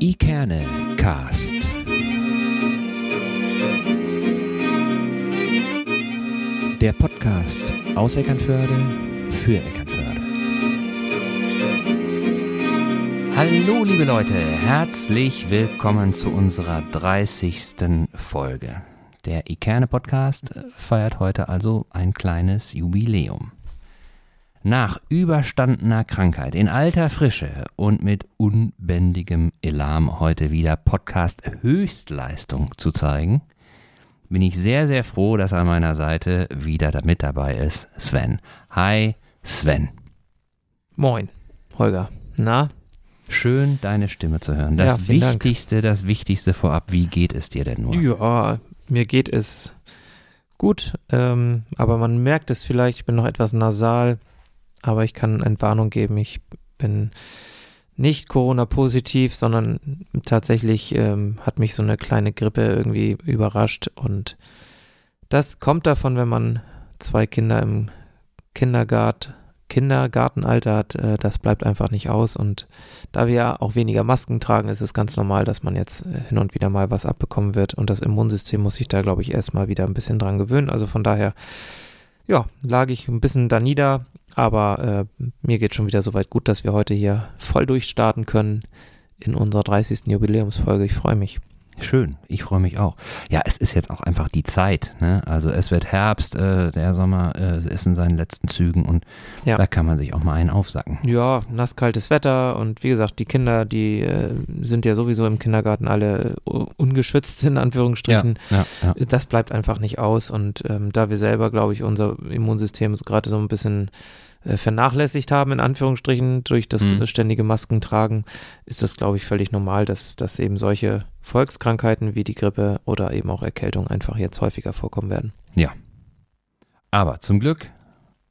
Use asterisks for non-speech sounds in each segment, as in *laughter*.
Ikerne Cast. Der Podcast aus Eckernförde für Eckernförde. Hallo liebe Leute, herzlich willkommen zu unserer 30. Folge. Der Ikerne Podcast feiert heute also ein kleines Jubiläum. Nach überstandener Krankheit, in alter Frische und mit unbändigem Elan heute wieder Podcast Höchstleistung zu zeigen, bin ich sehr, sehr froh, dass an meiner Seite wieder mit dabei ist Sven. Hi, Sven. Moin, Holger. Na? Schön, deine Stimme zu hören. Das Ja, Wichtigste, das Wichtigste vorab, wie geht es dir denn nur? Ja, mir geht es gut, ähm, aber man merkt es vielleicht, ich bin noch etwas nasal, aber ich kann Entwarnung geben. Ich bin nicht Corona-positiv, sondern tatsächlich ähm, hat mich so eine kleine Grippe irgendwie überrascht und das kommt davon, wenn man zwei Kinder im Kindergarten, Kindergartenalter hat, äh, das bleibt einfach nicht aus und da wir ja auch weniger Masken tragen, ist es ganz normal, dass man jetzt äh, hin und wieder mal was abbekommen wird und das Immunsystem muss sich da, glaube ich, erstmal wieder ein bisschen dran gewöhnen. Also von daher, ja, lag ich ein bisschen da nieder, aber äh, mir geht schon wieder soweit gut, dass wir heute hier voll durchstarten können in unserer 30. Jubiläumsfolge. Ich freue mich. Schön, ich freue mich auch. Ja, es ist jetzt auch einfach die Zeit. Ne? Also es wird Herbst, äh, der Sommer äh, ist in seinen letzten Zügen und Ja. da kann man sich auch mal einen aufsacken. Ja, nasskaltes Wetter und wie gesagt, die Kinder, die äh, sind ja sowieso im Kindergarten alle äh, ungeschützt in Anführungsstrichen. ja, ja. Das bleibt einfach nicht aus und ähm, da wir selber, glaube ich, unser Immunsystem gerade so ein bisschen vernachlässigt haben, in Anführungsstrichen, durch das Mhm. äh, ständige Masken tragen, ist das, glaube ich, völlig normal, dass, dass eben solche Volkskrankheiten wie die Grippe oder eben auch Erkältung einfach jetzt häufiger vorkommen werden. Aber zum Glück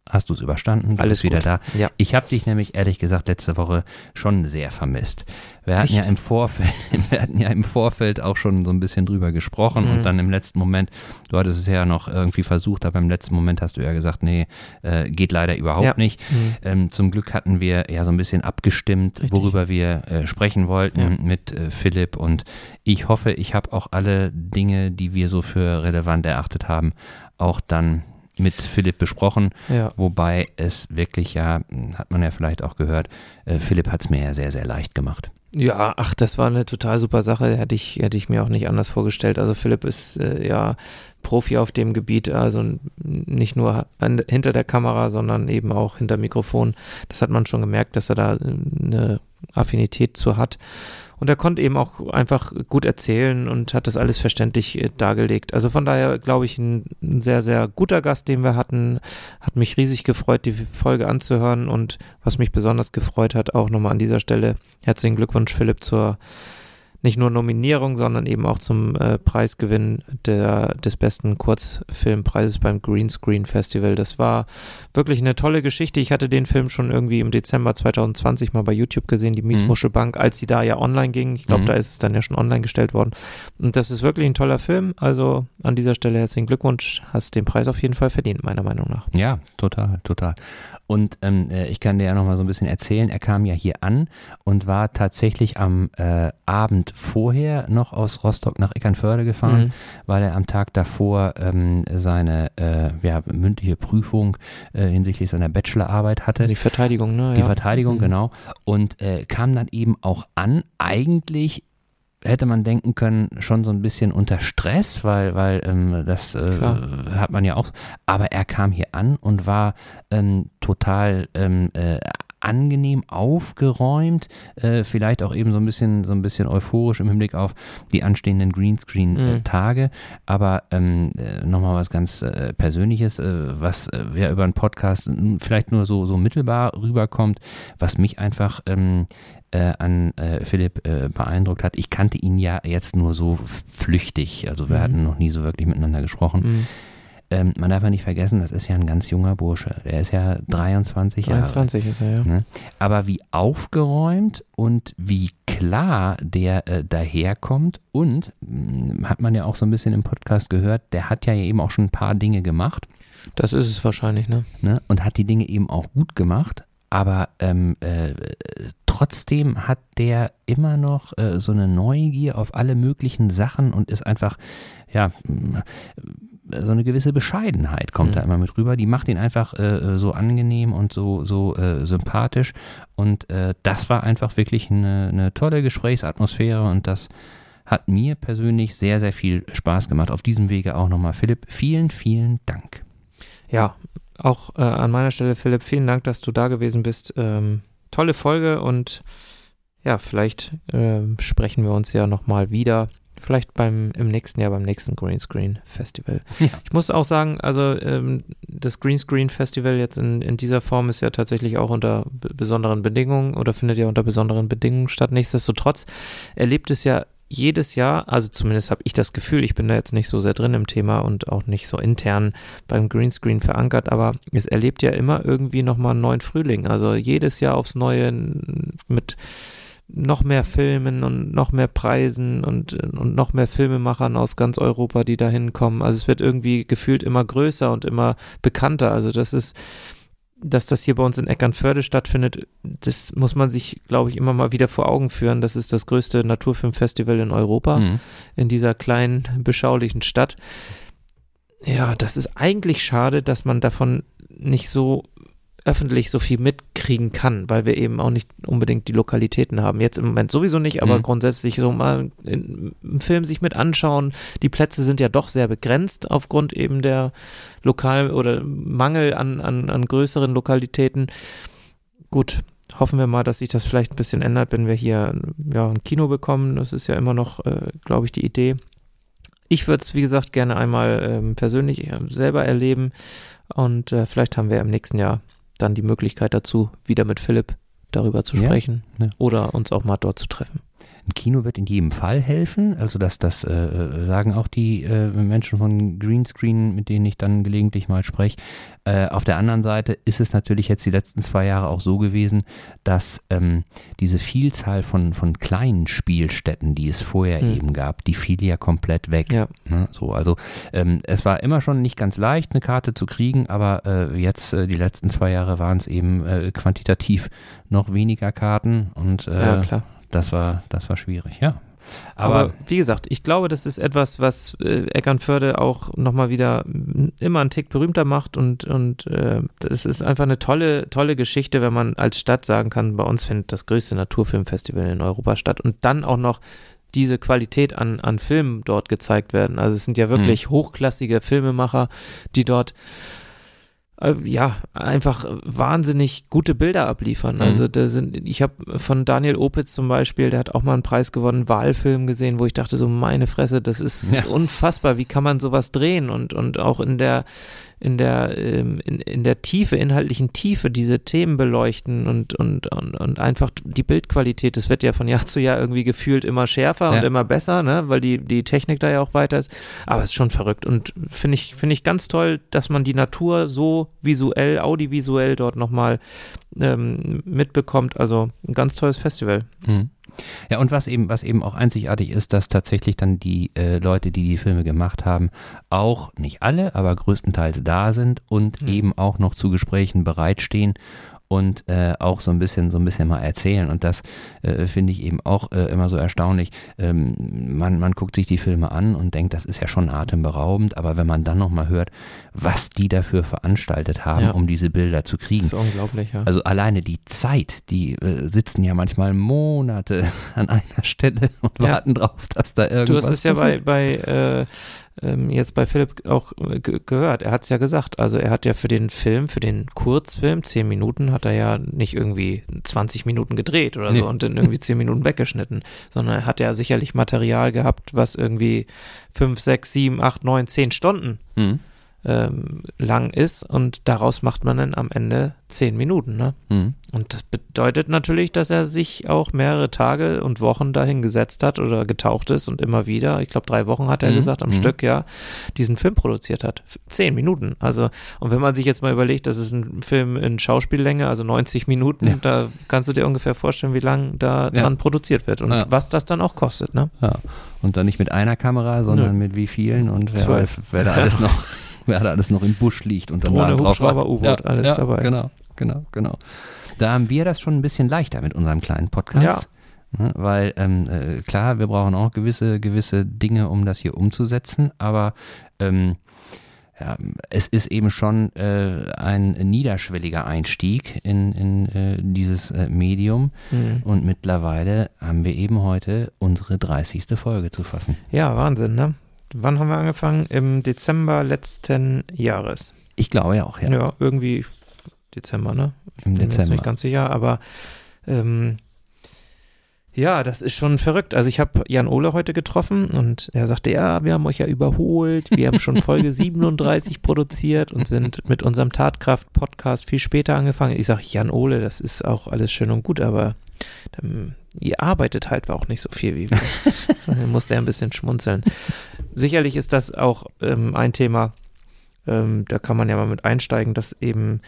hast du es überstanden, du Alles bist wieder da. Ja. Ich habe dich nämlich ehrlich gesagt letzte Woche schon sehr vermisst. Wir hatten Echt? ja im Vorfeld, *laughs* wir hatten ja im Vorfeld auch schon so ein bisschen drüber gesprochen und Mhm. dann im letzten Moment, du hattest es ja noch irgendwie versucht, aber im letzten Moment hast du ja gesagt, nee, äh, geht leider überhaupt Ja. nicht. Mhm. Ähm, zum Glück hatten wir ja so ein bisschen abgestimmt, Richtig. worüber wir äh, sprechen wollten Ja. mit äh, Philipp und ich hoffe, ich habe auch alle Dinge, die wir so für relevant erachtet haben, auch dann mit Philipp besprochen. Ja. Wobei es wirklich ja, hat man ja vielleicht auch gehört, äh, Philipp hat es mir ja sehr, sehr leicht gemacht. Ja, ach, das war eine total super Sache. Hätte ich, hätte ich mir auch nicht anders vorgestellt. Also Philipp ist äh, ja Profi auf dem Gebiet, also nicht nur an, hinter der Kamera, sondern eben auch hinter Mikrofon. Das hat man schon gemerkt, dass er da äh, eine Affinität zu hat. Und er konnte eben auch einfach gut erzählen und hat das alles verständlich äh, dargelegt. Also von daher glaube ich ein, ein sehr, sehr guter Gast, den wir hatten. Hat mich riesig gefreut, die Folge anzuhören und was mich besonders gefreut hat, auch nochmal an dieser Stelle herzlichen Glückwunsch, Philipp, zur nicht nur Nominierung, sondern eben auch zum äh, Preisgewinn der, des besten Kurzfilmpreises beim Greenscreen Festival. Das war wirklich eine tolle Geschichte. Ich hatte den Film schon irgendwie im Dezember 2020 mal bei YouTube gesehen, die Miesmuschelbank, als sie da ja online ging. Ich glaube, Mhm. da ist es dann ja schon online gestellt worden. Und das ist wirklich ein toller Film. Also an dieser Stelle herzlichen Glückwunsch. Hast den Preis auf jeden Fall verdient, meiner Meinung nach. Ja, total, total. Und ähm, äh, ich kann dir ja noch mal so ein bisschen erzählen, er kam ja hier an und war tatsächlich am äh, Abend vorher noch aus Rostock nach Eckernförde gefahren, Mhm. weil er am Tag davor ähm, seine äh, ja, mündliche Prüfung äh, hinsichtlich seiner Bachelorarbeit hatte. Also die Verteidigung, ne? Die ja. Verteidigung, Mhm. genau. Und äh, kam dann eben auch an, eigentlich hätte man denken können, schon so ein bisschen unter Stress, weil, weil ähm, das äh, hat man ja auch. Aber er kam hier an und war ähm, total ähm, äh, angenehm aufgeräumt, äh, vielleicht auch eben so ein bisschen so ein bisschen euphorisch im Hinblick auf die anstehenden Greenscreen-Tage. Aber ähm, äh, nochmal was ganz äh, Persönliches, äh, was äh, ja über einen Podcast vielleicht nur so, so mittelbar rüberkommt, was mich einfach ähm, äh, an äh, Philipp äh, beeindruckt hat. Ich kannte ihn ja jetzt nur so flüchtig, also wir Mhm. hatten noch nie so wirklich miteinander gesprochen. Mhm. Ähm, man darf ja nicht vergessen, das ist ja ein ganz junger Bursche. Der ist ja 23 Jahre. 23 ist er, ja. Ne? Aber wie aufgeräumt und wie klar der äh, daherkommt und mh, hat man ja auch so ein bisschen im Podcast gehört, der hat ja eben auch schon ein paar Dinge gemacht Das ist es wahrscheinlich, ne? ne? und hat die Dinge eben auch gut gemacht. Aber ähm, äh, trotzdem hat der immer noch äh, so eine Neugier auf alle möglichen Sachen und ist einfach, ja, so eine gewisse Bescheidenheit kommt mhm. da immer mit rüber. Die macht ihn einfach äh, so angenehm und so, so äh, sympathisch. Und äh, das war einfach wirklich eine, eine tolle Gesprächsatmosphäre und das hat mir persönlich sehr, sehr viel Spaß gemacht. Auf diesem Wege auch nochmal, Philipp, vielen, vielen Dank. Ja, auch äh, an meiner Stelle, Philipp, vielen Dank, dass du da gewesen bist. Ähm, tolle Folge und ja, vielleicht äh, sprechen wir uns ja nochmal wieder. Vielleicht beim im nächsten Jahr beim nächsten Greenscreen Festival. Ja. Ich muss auch sagen, also ähm, das Greenscreen Festival jetzt in, in dieser Form ist ja tatsächlich auch unter besonderen Bedingungen oder findet ja unter besonderen Bedingungen statt. Nichtsdestotrotz erlebt es ja jedes Jahr, also zumindest habe ich das Gefühl, ich bin da jetzt nicht so sehr drin im Thema und auch nicht so intern beim Greenscreen verankert, aber es erlebt ja immer irgendwie nochmal einen neuen Frühling. Also jedes Jahr aufs Neue mit noch mehr Filmen und noch mehr Preisen und, und noch mehr Filmemachern aus ganz Europa, die da hinkommen. Also es wird irgendwie gefühlt immer größer und immer bekannter. Also das ist, dass das hier bei uns in Eckernförde stattfindet, das muss man sich, glaube ich, immer mal wieder vor Augen führen. Das ist das größte Naturfilmfestival in Europa, mhm. in dieser kleinen, beschaulichen Stadt. Ja, das ist eigentlich schade, dass man davon nicht so öffentlich so viel mitkriegen kann, weil wir eben auch nicht unbedingt die Lokalitäten haben. Jetzt im Moment sowieso nicht, aber mhm. grundsätzlich so mal im Film sich mit anschauen. Die Plätze sind ja doch sehr begrenzt aufgrund eben der Lokal- oder Mangel an, an, an größeren Lokalitäten. Gut, hoffen wir mal, dass sich das vielleicht ein bisschen ändert, wenn wir hier ja, ein Kino bekommen. Das ist ja immer noch, äh, glaube ich, die Idee. Ich würde es, wie gesagt, gerne einmal ähm, persönlich äh, selber erleben und äh, vielleicht haben wir im nächsten Jahr dann die Möglichkeit dazu, wieder mit Philipp darüber zu sprechen ja, ja. oder uns auch mal dort zu treffen. Ein Kino wird in jedem Fall helfen. Also das, das äh, äh, sagen auch die äh, Menschen von Greenscreen, mit denen ich dann gelegentlich mal spreche. Äh, auf der anderen Seite ist es natürlich jetzt die letzten zwei Jahre auch so gewesen, dass ähm, diese Vielzahl von, von kleinen Spielstätten, die es vorher hm. eben gab, die fiel ja komplett weg. Ja. Ne? So, also ähm, es war immer schon nicht ganz leicht, eine Karte zu kriegen, aber äh, jetzt äh, die letzten zwei Jahre waren es eben quantitativ noch weniger Karten und ja, klar das war, das war schwierig, ja. Aber, Aber, wie gesagt, ich glaube, das ist etwas, was äh, Eckernförde auch nochmal wieder immer einen Tick berühmter macht und, und äh, das ist einfach eine tolle, tolle Geschichte, wenn man als Stadt sagen kann, bei uns findet das größte Naturfilmfestival in Europa statt und dann auch noch diese Qualität an, an Filmen dort gezeigt werden. Also es sind ja wirklich mhm. hochklassige Filmemacher, die dort ja, einfach wahnsinnig gute Bilder abliefern. Mhm. Also da sind, ich habe von Daniel Opitz zum Beispiel, der hat auch mal einen Preis gewonnen, Wahlfilm gesehen, wo ich dachte so, meine Fresse, das ist ja. unfassbar, wie kann man sowas drehen und, und auch in der, in der, ähm, in, in der Tiefe, inhaltlichen Tiefe diese Themen beleuchten und, und, und, und einfach die Bildqualität, das wird ja von Jahr zu Jahr irgendwie gefühlt immer schärfer ja. und immer besser, ne, weil die, die Technik da ja auch weiter ist. Aber es ist schon verrückt und finde ich, finde ich ganz toll, dass man die Natur so visuell, audiovisuell dort nochmal ähm, mitbekommt. Also ein ganz tolles Festival. Mhm. Ja, und was eben, was eben auch einzigartig ist, dass tatsächlich dann die äh, Leute, die die Filme gemacht haben, auch nicht alle, aber größtenteils da sind und mhm. eben auch noch zu Gesprächen bereitstehen und äh, auch so ein bisschen so ein bisschen mal erzählen und das äh, finde ich eben auch äh, immer so erstaunlich. Ähm, man, man guckt sich die Filme an und denkt, das ist ja schon atemberaubend, aber wenn man dann noch mal hört, was die dafür veranstaltet haben, ja. um diese Bilder zu kriegen. Das ist unglaublich, ja. Also alleine die Zeit, die äh, sitzen ja manchmal Monate *laughs* an einer Stelle und ja. warten drauf, dass da irgendwas Du hast es ja bei, bei äh, ähm, jetzt bei Philipp auch äh, gehört. Er hat es ja gesagt. Also er hat ja für den Film, für den Kurzfilm, zehn Minuten, hat er ja nicht irgendwie 20 Minuten gedreht oder nee. so und dann irgendwie zehn Minuten weggeschnitten, sondern er hat ja sicherlich Material gehabt, was irgendwie fünf, sechs, sieben, acht, neun, zehn Stunden mhm ähm, lang ist und daraus macht man dann am Ende zehn Minuten. Ne? Mhm. Und das bedeutet natürlich, dass er sich auch mehrere Tage und Wochen dahin gesetzt hat oder getaucht ist und immer wieder, ich glaube drei Wochen hat er mhm. gesagt, am mhm. Stück, ja, diesen Film produziert hat. Zehn Minuten. Also, und wenn man sich jetzt mal überlegt, das ist ein Film in Schauspiellänge, also 90 Minuten, ja. da kannst du dir ungefähr vorstellen, wie lang da ja. dran produziert wird und ja. was das dann auch kostet. Ne? Ja. Und dann nicht mit einer Kamera, sondern Nö. mit wie vielen und wer weiß, wer da alles noch *laughs* wer da alles noch im Busch liegt und dann Drohne, Hubschrauber, U-Boot, ja, alles ja, dabei. Genau. genau, genau. Da haben wir das schon ein bisschen leichter mit unserem kleinen Podcast. Ja. Ne, weil ähm, äh, klar, wir brauchen auch gewisse, gewisse Dinge, um das hier umzusetzen, aber ähm, ja, es ist eben schon äh, ein niederschwelliger Einstieg in, in äh, dieses äh, Medium. Mhm. Und mittlerweile haben wir eben heute unsere 30. Folge zu fassen. Ja, Wahnsinn, ne? Wann haben wir angefangen? Im Dezember letzten Jahres. Ich glaube ja auch, ja. Ja, irgendwie Dezember, ne? Im Dezember. Bin mir nicht ganz sicher, aber ähm, ja, das ist schon verrückt. Also ich habe Jan Ole heute getroffen und er sagte, ja, wir haben euch ja überholt. Wir haben schon Folge *laughs* 37 produziert und sind mit unserem Tatkraft-Podcast viel später angefangen. Ich sage, Jan Ole, das ist auch alles schön und gut, aber ähm, ihr arbeitet halt auch nicht so viel wie wir. *laughs* da musste er ein bisschen schmunzeln. Sicherlich ist das auch ähm, ein Thema, ähm, da kann man ja mal mit einsteigen, dass eben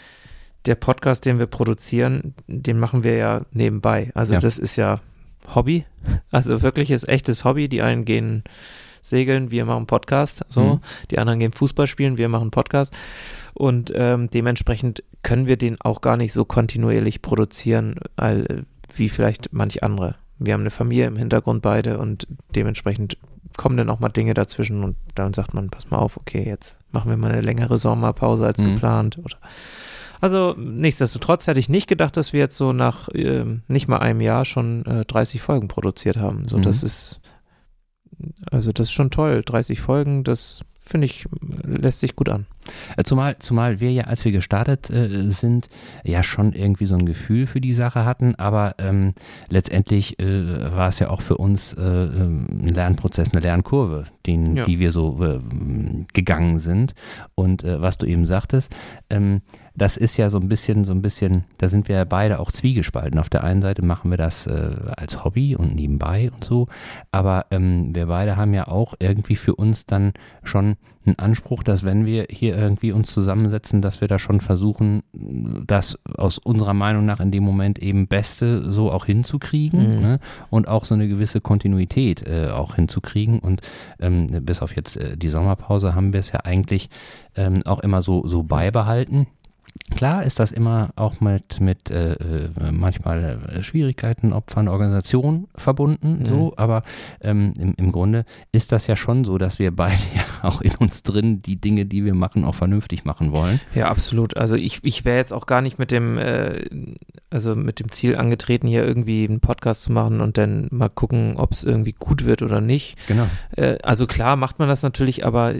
der Podcast, den wir produzieren, den machen wir ja nebenbei. Also ja. das ist ja Hobby, also wirkliches echtes Hobby. Die einen gehen segeln, wir machen Podcast, so. Mhm. Die anderen gehen Fußball spielen, wir machen Podcast. Und ähm, dementsprechend können wir den auch gar nicht so kontinuierlich produzieren, wie vielleicht manch andere. Wir haben eine Familie im Hintergrund beide und dementsprechend kommen dann auch mal Dinge dazwischen und dann sagt man, pass mal auf, okay, jetzt machen wir mal eine längere Sommerpause als mhm. geplant. Oder also nichtsdestotrotz hätte ich nicht gedacht, dass wir jetzt so nach äh, nicht mal einem Jahr schon äh, 30 Folgen produziert haben. So, mhm. das ist also das ist schon toll. 30 Folgen, das finde ich, lässt sich gut an. Äh, zumal, zumal wir ja, als wir gestartet äh, sind, ja schon irgendwie so ein Gefühl für die Sache hatten, aber ähm, letztendlich äh, war es ja auch für uns äh, ein Lernprozess, eine Lernkurve, den, ja. die wir so äh, gegangen sind. Und äh, was du eben sagtest, ähm, das ist ja so ein bisschen, so ein bisschen, da sind wir ja beide auch zwiegespalten. Auf der einen Seite machen wir das als Hobby und nebenbei und so, aber ähm, wir beide haben ja auch irgendwie für uns dann schon einen Anspruch, dass wenn wir hier irgendwie uns zusammensetzen, dass wir da schon versuchen, das aus unserer Meinung nach in dem Moment eben Beste so auch hinzukriegen mhm. ne? und auch so eine gewisse Kontinuität äh, auch hinzukriegen. Und ähm, bis auf jetzt äh, die Sommerpause haben wir es ja eigentlich ähm, auch immer so, so beibehalten. Klar ist das immer auch mit, mit äh, äh manchmal äh, Schwierigkeiten, Opfern, Organisationen verbunden, mhm. so, aber ähm, im, im Grunde ist das ja schon so, dass wir beide *laughs* ja auch in uns drin die Dinge, die wir machen, auch vernünftig machen wollen. Ja, absolut. Also ich, ich wäre jetzt auch gar nicht mit dem, äh, also mit dem Ziel angetreten, hier irgendwie einen Podcast zu machen und dann mal gucken, ob es irgendwie gut wird oder nicht. Genau. Äh, also klar macht man das natürlich, aber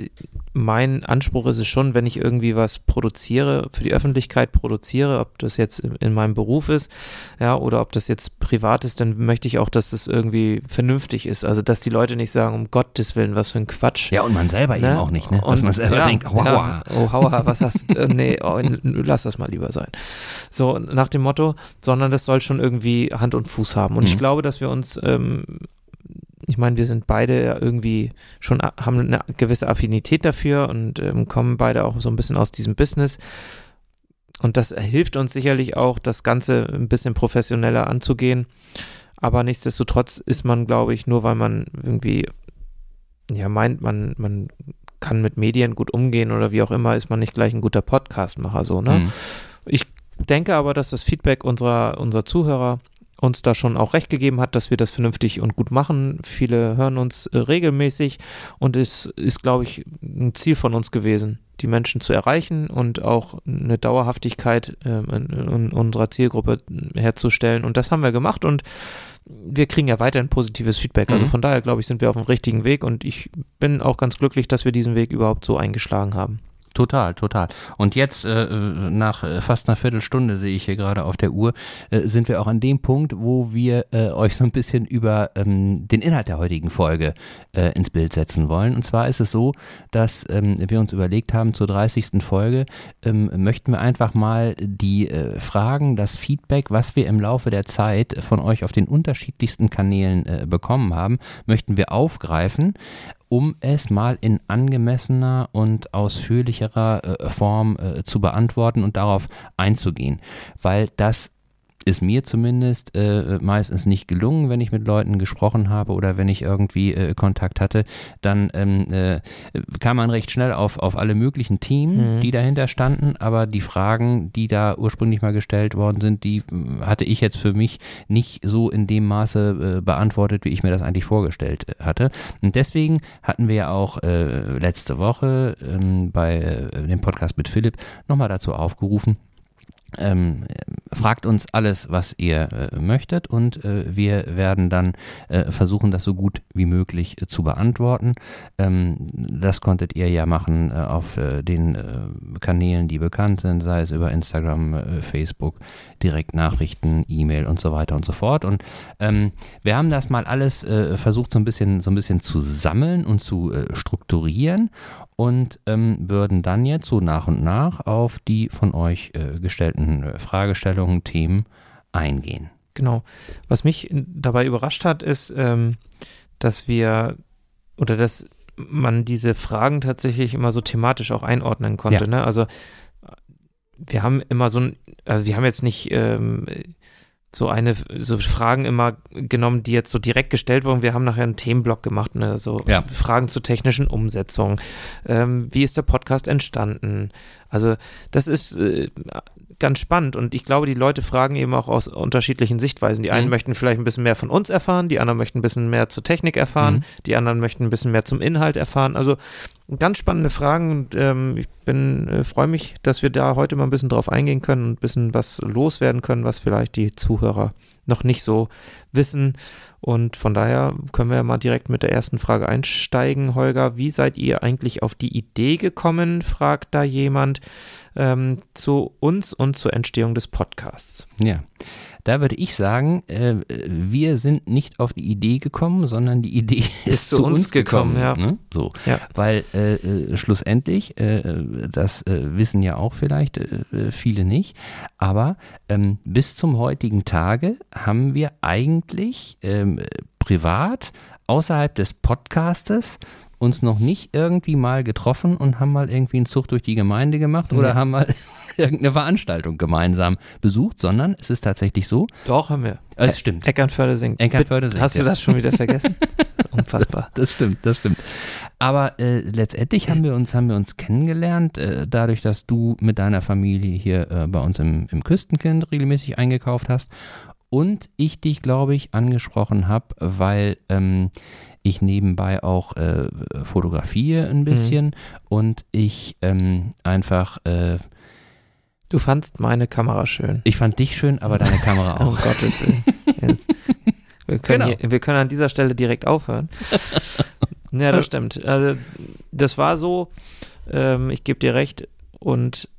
mein Anspruch ist es schon, wenn ich irgendwie was produziere, für die Öffentlichkeit produziere, ob das jetzt in, meinem Beruf ist, ja, oder ob das jetzt privat ist, dann möchte ich auch, dass das irgendwie vernünftig ist. Also, dass die Leute nicht sagen, um Gottes Willen, was für ein Quatsch. Ja, und man selber ne? eben auch nicht, ne? Was man selber ja, denkt, oh, ja, oh, hauer, was hast du, äh, nee, oh, lass das mal lieber sein. So, nach dem Motto, sondern das soll schon irgendwie Hand und Fuß haben. Und mhm. ich glaube, dass wir uns ähm, ich meine, wir sind beide irgendwie schon, haben eine gewisse Affinität dafür und ähm, kommen beide auch so ein bisschen aus diesem Business. Und das hilft uns sicherlich auch, das Ganze ein bisschen professioneller anzugehen. Aber nichtsdestotrotz ist man, glaube ich, nur weil man irgendwie, ja, meint, man, man kann mit Medien gut umgehen oder wie auch immer, ist man nicht gleich ein guter Podcastmacher, so, ne? Mhm. Ich denke aber, dass das Feedback unserer, unserer Zuhörer uns da schon auch recht gegeben hat, dass wir das vernünftig und gut machen. Viele hören uns äh, regelmäßig und es ist, glaube ich, ein Ziel von uns gewesen, die Menschen zu erreichen und auch eine Dauerhaftigkeit äh, in, in, unserer Zielgruppe herzustellen. Und das haben wir gemacht und wir kriegen ja weiterhin positives Feedback. Also mhm. von daher, glaube ich, sind wir auf dem richtigen Weg und ich bin auch ganz glücklich, dass wir diesen Weg überhaupt so eingeschlagen haben. Total, total. Und jetzt, äh, nach äh, fast einer Viertelstunde, sehe ich hier gerade auf der Uhr, äh, sind wir auch an dem Punkt, wo wir äh, euch so ein bisschen über ähm, den Inhalt der heutigen Folge äh, ins Bild setzen wollen. Und zwar ist es so, dass ähm, wir uns überlegt haben, zur 30. Folge ähm, möchten wir einfach mal die äh, Fragen, das Feedback, was wir im Laufe der Zeit von euch auf den unterschiedlichsten Kanälen bekommen haben, möchten wir aufgreifen um es mal in angemessener und ausführlicherer äh, Form äh, zu beantworten und darauf einzugehen, weil das ist mir zumindest äh, meistens nicht gelungen, wenn ich mit Leuten gesprochen habe oder wenn ich irgendwie äh, Kontakt hatte, dann ähm, äh, kam man recht schnell auf, auf alle möglichen Themen, mhm. die dahinter standen, aber die Fragen, die da ursprünglich mal gestellt worden sind, die äh, hatte ich jetzt für mich nicht so in dem Maße äh, beantwortet, wie ich mir das eigentlich vorgestellt äh, hatte. Und deswegen hatten wir ja auch letzte Woche ähm, bei dem Podcast mit Philipp nochmal dazu aufgerufen, ähm, fragt uns alles, was ihr äh, möchtet und äh, wir werden dann äh, versuchen, das so gut wie möglich äh, zu beantworten. Ähm, das konntet ihr ja machen äh, auf äh, den Kanälen, die bekannt sind, sei es über Instagram, Facebook, Direktnachrichten, E-Mail und so weiter und so fort. Und ähm, wir haben das mal alles versucht, so ein bisschen, so ein bisschen zu sammeln und zu strukturieren und ähm, würden dann jetzt so nach und nach auf die von euch äh, gestellten äh, Fragestellungen, Themen eingehen. Genau. Was mich dabei überrascht hat, ist, ähm, dass wir oder dass man diese Fragen tatsächlich immer so thematisch auch einordnen konnte. Ja. Ne? Also wir haben immer so ein, also wir haben jetzt nicht ähm, so eine, so Fragen immer genommen, die jetzt so direkt gestellt wurden. Wir haben nachher einen Themenblock gemacht, ne? so ja. Fragen zur technischen Umsetzung. Ähm, wie ist der Podcast entstanden? Also das ist äh, ganz spannend und ich glaube, die Leute fragen eben auch aus unterschiedlichen Sichtweisen. Die einen mhm. möchten vielleicht ein bisschen mehr von uns erfahren, die anderen möchten ein bisschen mehr zur Technik erfahren, mhm. die anderen möchten ein bisschen mehr zum Inhalt erfahren. Also ganz spannende Fragen und ähm, ich bin äh, freue mich, dass wir da heute mal ein bisschen drauf eingehen können und ein bisschen was loswerden können, was vielleicht die Zuhörer noch nicht so wissen. Und von daher können wir mal direkt mit der ersten Frage einsteigen. Holger, wie seid ihr eigentlich auf die Idee gekommen, fragt da jemand, ähm, zu uns und zur Entstehung des Podcasts? Ja. Da würde ich sagen, äh, wir sind nicht auf die Idee gekommen, sondern die Idee *laughs* ist, ist zu, uns, uns gekommen. gekommen ja. Ne? So. Ja. Weil äh, äh, schlussendlich, äh, das äh, wissen ja auch vielleicht äh, viele nicht, aber ähm, bis zum heutigen Tage haben wir eigentlich ähm, privat außerhalb des Podcastes uns noch nicht irgendwie mal getroffen und haben mal irgendwie einen Zug durch die Gemeinde gemacht oder nee. haben mal irgendeine Veranstaltung gemeinsam besucht, sondern es ist tatsächlich so. Doch, haben wir. Äh, es stimmt. Eckernförde singt. Eckernförde singt. Hast du das schon wieder vergessen? *laughs* unfassbar. Das, das, stimmt, das stimmt. Aber äh, letztendlich haben wir uns, haben wir uns kennengelernt, äh, dadurch, dass du mit deiner Familie hier äh, bei uns im, im Küstenkind regelmäßig eingekauft hast und ich dich, glaube ich, angesprochen habe, weil ähm, ich nebenbei auch äh, fotografiere ein bisschen mhm. und ich ähm, einfach. Äh, du fandst meine Kamera schön. Ich fand dich schön, aber deine Kamera *laughs* auch. um Gottes Willen. Jetzt. Wir, können genau. hier, wir können an dieser Stelle direkt aufhören. *laughs* ja, das stimmt. Also, das war so, ähm, ich gebe dir recht. Und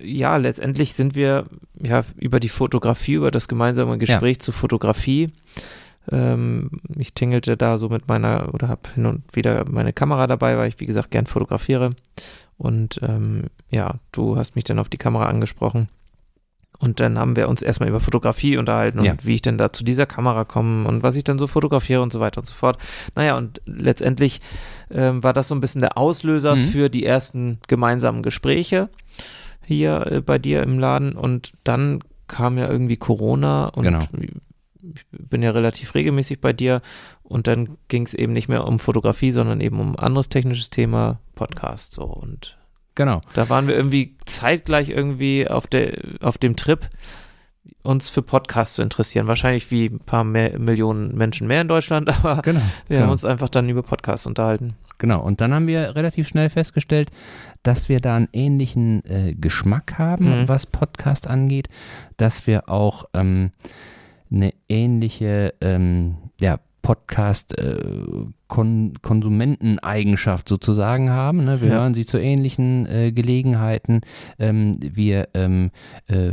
ja, letztendlich sind wir ja über die Fotografie, über das gemeinsame Gespräch ja. zur Fotografie ähm, ich tingelte da so mit meiner, oder habe hin und wieder meine Kamera dabei, weil ich, wie gesagt, gern fotografiere. Und ähm, ja, du hast mich dann auf die Kamera angesprochen. Und dann haben wir uns erstmal über Fotografie unterhalten und ja. wie ich denn da zu dieser Kamera komme und was ich dann so fotografiere und so weiter und so fort. Naja, und letztendlich ähm, war das so ein bisschen der Auslöser mhm. für die ersten gemeinsamen Gespräche hier äh, bei dir im Laden. Und dann kam ja irgendwie Corona und genau ich bin ja relativ regelmäßig bei dir und dann ging es eben nicht mehr um Fotografie, sondern eben um anderes technisches Thema, Podcast so und genau. Da waren wir irgendwie zeitgleich irgendwie auf der auf dem Trip uns für Podcasts zu interessieren. Wahrscheinlich wie ein paar mehr, Millionen Menschen mehr in Deutschland, *laughs* aber genau, wir genau. haben uns einfach dann über Podcasts unterhalten. Genau, und dann haben wir relativ schnell festgestellt, dass wir da einen ähnlichen äh, Geschmack haben, mhm. was Podcast angeht, dass wir auch ähm, eine ähnliche ähm, ja, Podcast-Konsumenteneigenschaft äh, sozusagen haben. Ne? Wir ja. hören sie zu ähnlichen äh, Gelegenheiten. Ähm, wir ähm, äh,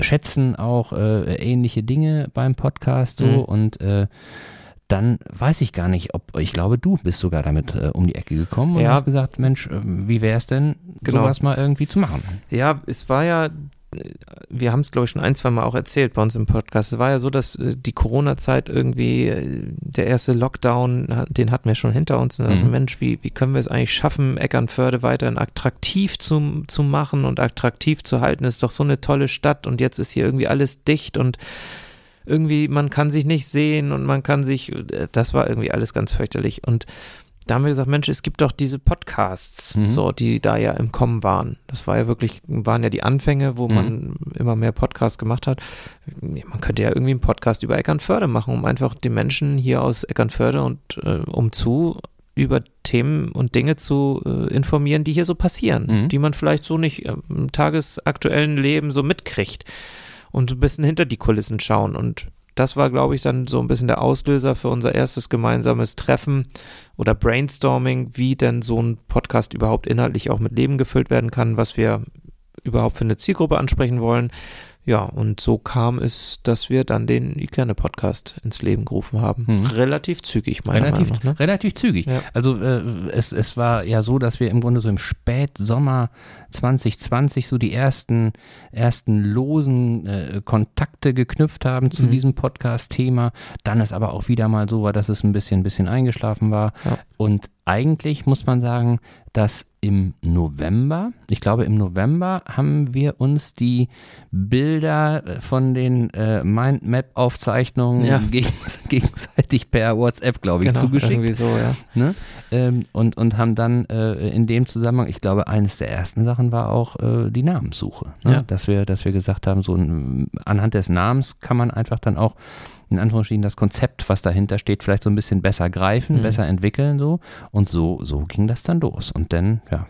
schätzen auch äh, ähnliche Dinge beim Podcast so mhm. und äh, dann weiß ich gar nicht, ob, ich glaube, du bist sogar damit äh, um die Ecke gekommen und ja. hast gesagt, Mensch, wie wäre es denn, genau. sowas mal irgendwie zu machen? Ja, es war ja wir haben es, glaube ich, schon ein, zwei Mal auch erzählt bei uns im Podcast. Es war ja so, dass äh, die Corona-Zeit irgendwie, äh, der erste Lockdown, den hatten wir schon hinter uns. Also, mhm. Mensch, wie, wie können wir es eigentlich schaffen, Eckernförde weiterhin attraktiv zu, zu machen und attraktiv zu halten? Das ist doch so eine tolle Stadt und jetzt ist hier irgendwie alles dicht und irgendwie, man kann sich nicht sehen und man kann sich, das war irgendwie alles ganz fürchterlich. Und da haben wir gesagt, Mensch, es gibt doch diese Podcasts, mhm. so, die da ja im Kommen waren. Das war ja wirklich, waren ja die Anfänge, wo mhm. man immer mehr Podcasts gemacht hat. Man könnte ja irgendwie einen Podcast über Eckernförde machen, um einfach die Menschen hier aus Eckernförde und äh, umzu über Themen und Dinge zu äh, informieren, die hier so passieren, mhm. die man vielleicht so nicht äh, im tagesaktuellen Leben so mitkriegt und ein bisschen hinter die Kulissen schauen. Und das war, glaube ich, dann so ein bisschen der Auslöser für unser erstes gemeinsames Treffen oder Brainstorming, wie denn so ein Podcast überhaupt inhaltlich auch mit Leben gefüllt werden kann, was wir überhaupt für eine Zielgruppe ansprechen wollen. Ja, und so kam es, dass wir dann den Ikerne-Podcast ins Leben gerufen haben. Hm. Relativ zügig, meiner relativ, Meinung nach. Ne? Relativ zügig. Ja. Also äh, es, es war ja so, dass wir im Grunde so im Spätsommer 2020 so die ersten, ersten losen äh, Kontakte geknüpft haben zu mhm. diesem Podcast-Thema. Dann es aber auch wieder mal so war, dass es ein bisschen, ein bisschen eingeschlafen war. Ja. Und eigentlich muss man sagen, dass im November, ich glaube im November haben wir uns die Bilder äh, von den äh, Mindmap-Aufzeichnungen ja. *laughs* gegens gegenseitig per WhatsApp, glaube ich, genau, zugeschickt. So, ja. Ne? Ähm, und, und haben dann äh, in dem Zusammenhang, ich glaube, eines der ersten Sachen war auch äh, die Namenssuche. Ne? Ja. Dass, wir, dass wir gesagt haben, so ein, anhand des Namens kann man einfach dann auch in Anführungsstrichen das Konzept, was dahinter steht, vielleicht so ein bisschen besser greifen, mhm. besser entwickeln so. Und so, so ging das dann los. Und dann, ja,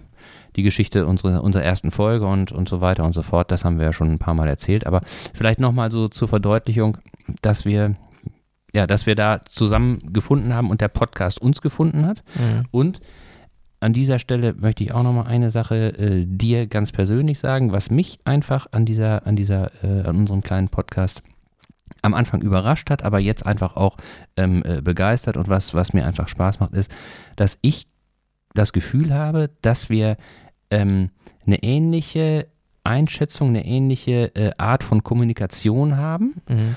die Geschichte unserer, unserer ersten Folge und, und so weiter und so fort, das haben wir ja schon ein paar Mal erzählt. Aber vielleicht nochmal so zur Verdeutlichung, dass wir, ja, dass wir da zusammen gefunden haben und der Podcast uns gefunden hat. Mhm. Und an dieser Stelle möchte ich auch nochmal eine Sache äh, dir ganz persönlich sagen, was mich einfach an dieser, an dieser, äh, an unserem kleinen Podcast am Anfang überrascht hat, aber jetzt einfach auch ähm, äh, begeistert und was, was mir einfach Spaß macht, ist, dass ich das Gefühl habe, dass wir ähm, eine ähnliche Einschätzung, eine ähnliche äh, Art von Kommunikation haben, mhm.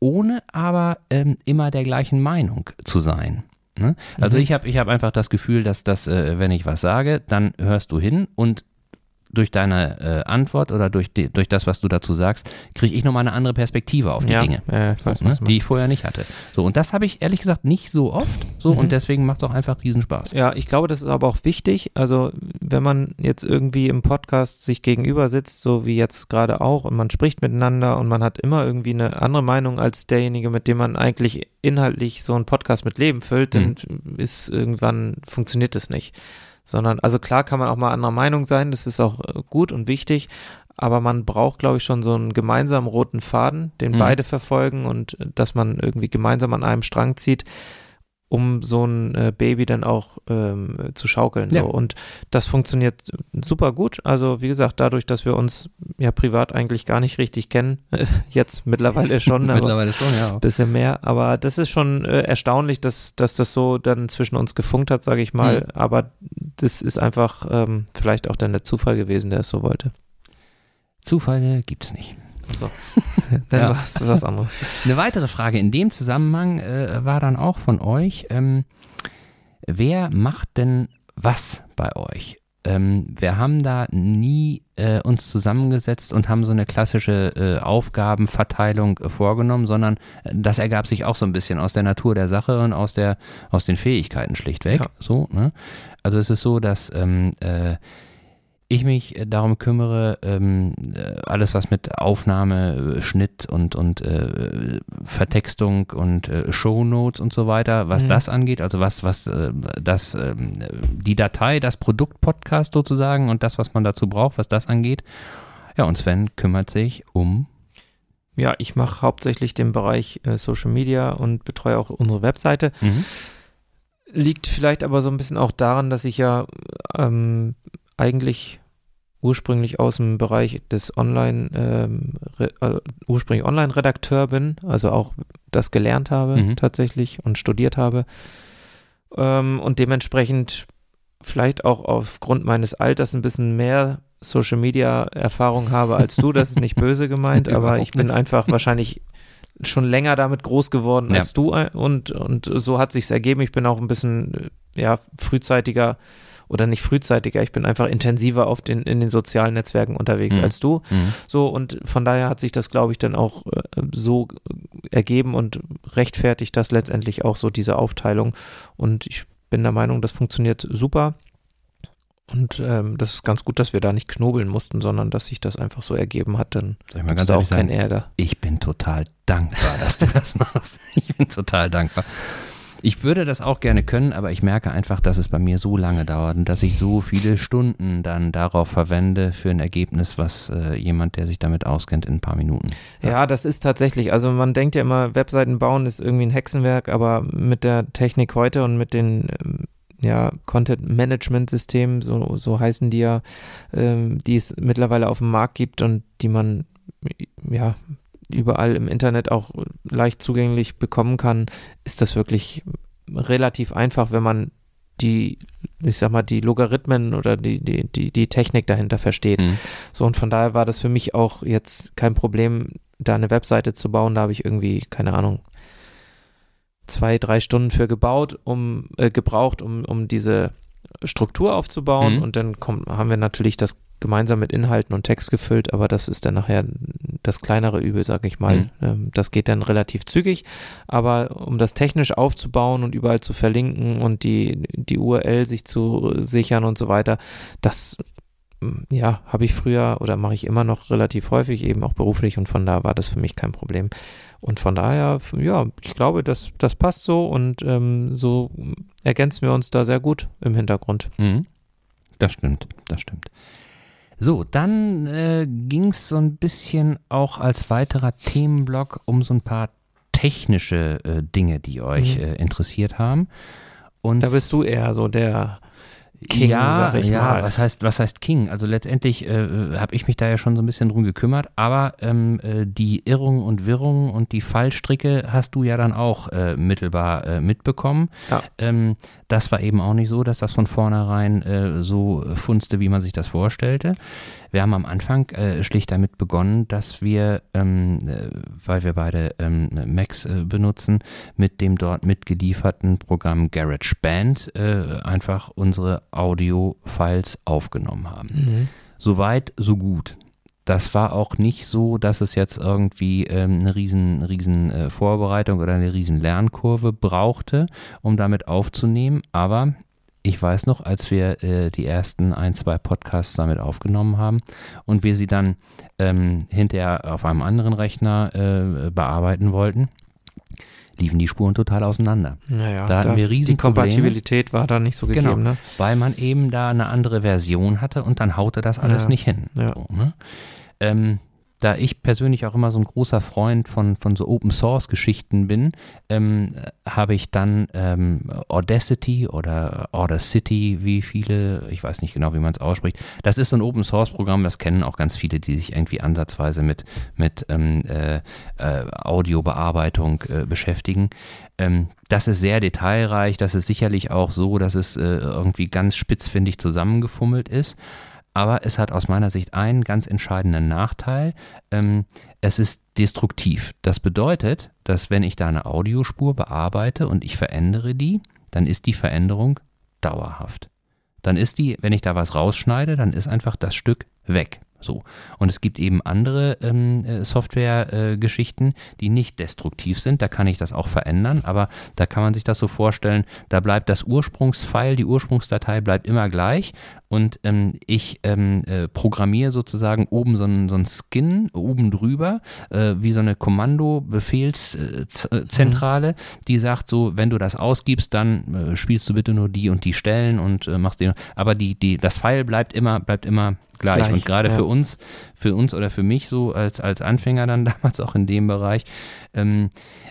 ohne aber ähm, immer der gleichen Meinung zu sein. Ne? Also mhm. ich habe ich hab einfach das Gefühl, dass das, äh, wenn ich was sage, dann hörst du hin und durch deine äh, Antwort oder durch, die, durch das, was du dazu sagst, kriege ich nochmal eine andere Perspektive auf die ja, Dinge, äh, ich weiß, so, ne, die ich vorher nicht hatte. So, und das habe ich ehrlich gesagt nicht so oft so mhm. und deswegen macht es auch einfach Riesenspaß. Ja, ich glaube, das ist aber auch wichtig. Also, wenn man jetzt irgendwie im Podcast sich gegenüber sitzt, so wie jetzt gerade auch, und man spricht miteinander und man hat immer irgendwie eine andere Meinung als derjenige, mit dem man eigentlich inhaltlich so einen Podcast mit Leben füllt, mhm. dann ist irgendwann funktioniert es nicht sondern, also klar kann man auch mal anderer Meinung sein, das ist auch äh, gut und wichtig, aber man braucht, glaube ich, schon so einen gemeinsamen roten Faden, den mhm. beide verfolgen und äh, dass man irgendwie gemeinsam an einem Strang zieht um so ein äh, Baby dann auch ähm, zu schaukeln. Ja. So. Und das funktioniert super gut. Also wie gesagt, dadurch, dass wir uns ja privat eigentlich gar nicht richtig kennen, *laughs* jetzt mittlerweile schon, *laughs* mittlerweile schon, ja. bisschen mehr. Aber das ist schon äh, erstaunlich, dass, dass das so dann zwischen uns gefunkt hat, sage ich mal. Mhm. Aber das ist einfach ähm, vielleicht auch dann der Zufall gewesen, der es so wollte. Zufälle gibt es nicht. So, *laughs* dann ja. war es was anderes. Eine weitere Frage in dem Zusammenhang äh, war dann auch von euch, ähm, wer macht denn was bei euch? Ähm, wir haben da nie äh, uns zusammengesetzt und haben so eine klassische äh, Aufgabenverteilung äh, vorgenommen, sondern äh, das ergab sich auch so ein bisschen aus der Natur der Sache und aus, der, aus den Fähigkeiten schlichtweg. Ja. So, ne? Also es ist so, dass ähm, äh, ich mich darum kümmere, ähm, äh, alles was mit Aufnahme, äh, Schnitt und, und äh, Vertextung und äh, Shownotes und so weiter, was mhm. das angeht, also was, was äh, das, ähm, die Datei, das Produkt-Podcast sozusagen und das, was man dazu braucht, was das angeht. Ja, und Sven kümmert sich um ja, ich mache hauptsächlich den Bereich äh, Social Media und betreue auch unsere Webseite. Mhm. Liegt vielleicht aber so ein bisschen auch daran, dass ich ja ähm, eigentlich ursprünglich aus dem Bereich des Online, ähm, äh, ursprünglich Online-Redakteur bin, also auch das gelernt habe mhm. tatsächlich und studiert habe. Ähm, und dementsprechend vielleicht auch aufgrund meines Alters ein bisschen mehr Social Media Erfahrung habe als du. Das ist nicht böse gemeint, *laughs* aber ich bin einfach wahrscheinlich schon länger damit groß geworden Ja. als du und, und so hat sich's ergeben. Ich bin auch ein bisschen ja, frühzeitiger oder nicht frühzeitiger, ich bin einfach intensiver auf den, in den sozialen Netzwerken unterwegs Mhm. als du. Mhm. So, und von daher hat sich das, glaube ich, dann auch äh, so ergeben und rechtfertigt das letztendlich auch so diese Aufteilung. Und ich bin der Meinung, das funktioniert super. Und ähm, das ist ganz gut, dass wir da nicht knobeln mussten, sondern dass sich das einfach so ergeben hat. Dann gibt ganz es da auch keinen Ärger. ich bin total dankbar, dass du das *laughs* machst. Ich bin total dankbar. Ich würde das auch gerne können, aber ich merke einfach, dass es bei mir so lange dauert und dass ich so viele Stunden dann darauf verwende für ein Ergebnis, was äh, jemand, der sich damit auskennt, in ein paar Minuten. Ja, das ist tatsächlich, also man denkt ja immer, Webseiten bauen ist irgendwie ein Hexenwerk, aber mit der Technik heute und mit den ähm, ja, Content-Management-Systemen, so, so heißen die ja, ähm, die es mittlerweile auf dem Markt gibt und die man ja überall im Internet auch leicht zugänglich bekommen kann, ist das wirklich relativ einfach, wenn man die, ich sag mal, die Logarithmen oder die, die, die, die Technik dahinter versteht. Mhm. So, und von daher war das für mich auch jetzt kein Problem, da eine Webseite zu bauen. Da habe ich irgendwie, keine Ahnung, zwei, drei Stunden für gebaut, um, äh, gebraucht, um, um diese Struktur aufzubauen. Mhm. Und dann kommt, haben wir natürlich das gemeinsam mit Inhalten und Text gefüllt, aber das ist dann nachher das kleinere Übel, sag ich mal. Mhm. Ähm, das geht dann relativ zügig, aber um das technisch aufzubauen und überall zu verlinken und die, die URL sich zu sichern und so weiter, das mm, ja, habe ich früher oder mache ich immer noch relativ häufig, eben auch beruflich und von da war das für mich kein Problem. Und von daher, ja, ich glaube, das, das passt so und ähm, so ergänzen wir uns da sehr gut im Hintergrund. Mhm. Das stimmt, das stimmt. So, dann äh, ging es so ein bisschen auch als weiterer Themenblock um so ein paar technische äh, Dinge, die euch Mhm. äh, interessiert haben. Und Da bist du eher so der King, ja, sag ich ja, mal. was heißt, was heißt King? Also letztendlich äh, habe ich mich da ja schon so ein bisschen drum gekümmert, aber ähm, äh, die Irrungen und Wirrungen und die Fallstricke hast du ja dann auch äh, mittelbar äh, mitbekommen. Ja. Ähm, das war eben auch nicht so, dass das von vornherein äh, so funzte, wie man sich das vorstellte. Wir haben am Anfang äh, schlicht damit begonnen, dass wir, ähm, äh, weil wir beide ähm, Macs äh, benutzen, mit dem dort mitgelieferten Programm GarageBand äh, einfach unsere Audio-Files aufgenommen haben. Mhm. Soweit, so gut. Das war auch nicht so, dass es jetzt irgendwie ähm, eine riesen, riesen äh, Vorbereitung oder eine riesen Lernkurve brauchte, um damit aufzunehmen. Aber ich weiß noch, als wir äh, die ersten ein, zwei Podcasts damit aufgenommen haben und wir sie dann ähm, hinterher auf einem anderen Rechner äh, bearbeiten wollten, liefen die Spuren total auseinander. Naja, Da hatten wir Die Riesenprobleme. Kompatibilität war da nicht so gegeben, Genau. ne? weil man eben da eine andere Version hatte und dann haute das alles Ja. nicht hin. Ja. So, ne? ähm, da ich persönlich auch immer so ein großer Freund von, von so Open Source Geschichten bin, ähm, habe ich dann ähm, Audacity oder Audacity, wie viele, ich weiß nicht genau, wie man es ausspricht. Das ist so ein Open Source Programm, das kennen auch ganz viele, die sich irgendwie ansatzweise mit, mit ähm, äh, äh, Audiobearbeitung äh, beschäftigen. Ähm, das ist sehr detailreich, das ist sicherlich auch so, dass es äh, irgendwie ganz spitzfindig zusammengefummelt ist. Aber es hat aus meiner Sicht einen ganz entscheidenden Nachteil. Ähm, es ist destruktiv. Das bedeutet, dass wenn ich da eine Audiospur bearbeite und ich verändere die, dann ist die Veränderung dauerhaft. Dann ist die, wenn ich da was rausschneide, dann ist einfach das Stück weg. So. Und es gibt eben andere ähm, äh, Software-Geschichten, die nicht destruktiv sind. Da kann ich das auch verändern, aber da kann man sich das so vorstellen, da bleibt das Ursprungsfile, die Ursprungsdatei bleibt immer gleich und ähm, ich ähm, äh, programmiere sozusagen oben so einen so Skin oben drüber, äh, wie so eine Kommando-Befehlszentrale, die sagt so, wenn du das ausgibst, dann äh, spielst du bitte nur die und die Stellen und äh, machst den, aber die, die, das File bleibt immer, bleibt immer gleich. Gleich, und gerade ja. für uns, für uns oder für mich so als, als Anfänger dann *laughs* damals auch in dem Bereich, ähm,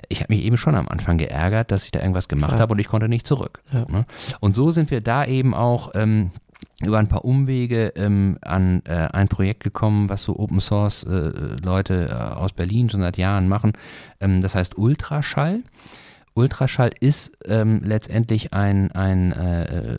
ich habe mich eben schon am Anfang geärgert, dass ich da irgendwas gemacht habe und ich konnte nicht zurück. Ja. Ne? Und so sind wir da eben auch ähm, über ein paar Umwege ähm, an äh, ein Projekt gekommen, was so Open Source äh, Leute äh, aus Berlin schon seit Jahren machen. Ähm, das heißt Ultraschall. Ultraschall ist ähm, letztendlich ein, ein äh,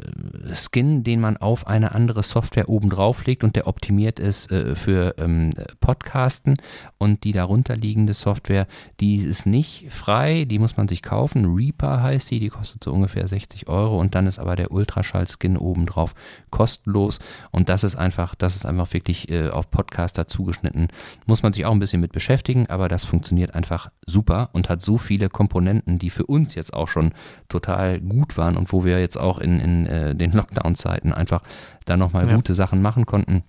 Skin, den man auf eine andere Software oben drauf legt und der optimiert ist äh, für ähm, Podcasten und die darunter liegende Software, die ist nicht frei, die muss man sich kaufen. Reaper heißt die, die kostet so ungefähr 60 Euro und dann ist aber der Ultraschall-Skin oben drauf kostenlos und das ist einfach, das ist einfach wirklich äh, auf Podcaster zugeschnitten. Muss man sich auch ein bisschen mit beschäftigen, aber das funktioniert einfach super und hat so viele Komponenten, die für uns jetzt auch schon total gut waren und wo wir jetzt auch in, in äh, den Lockdown-Zeiten einfach da nochmal ja. gute Sachen machen konnten.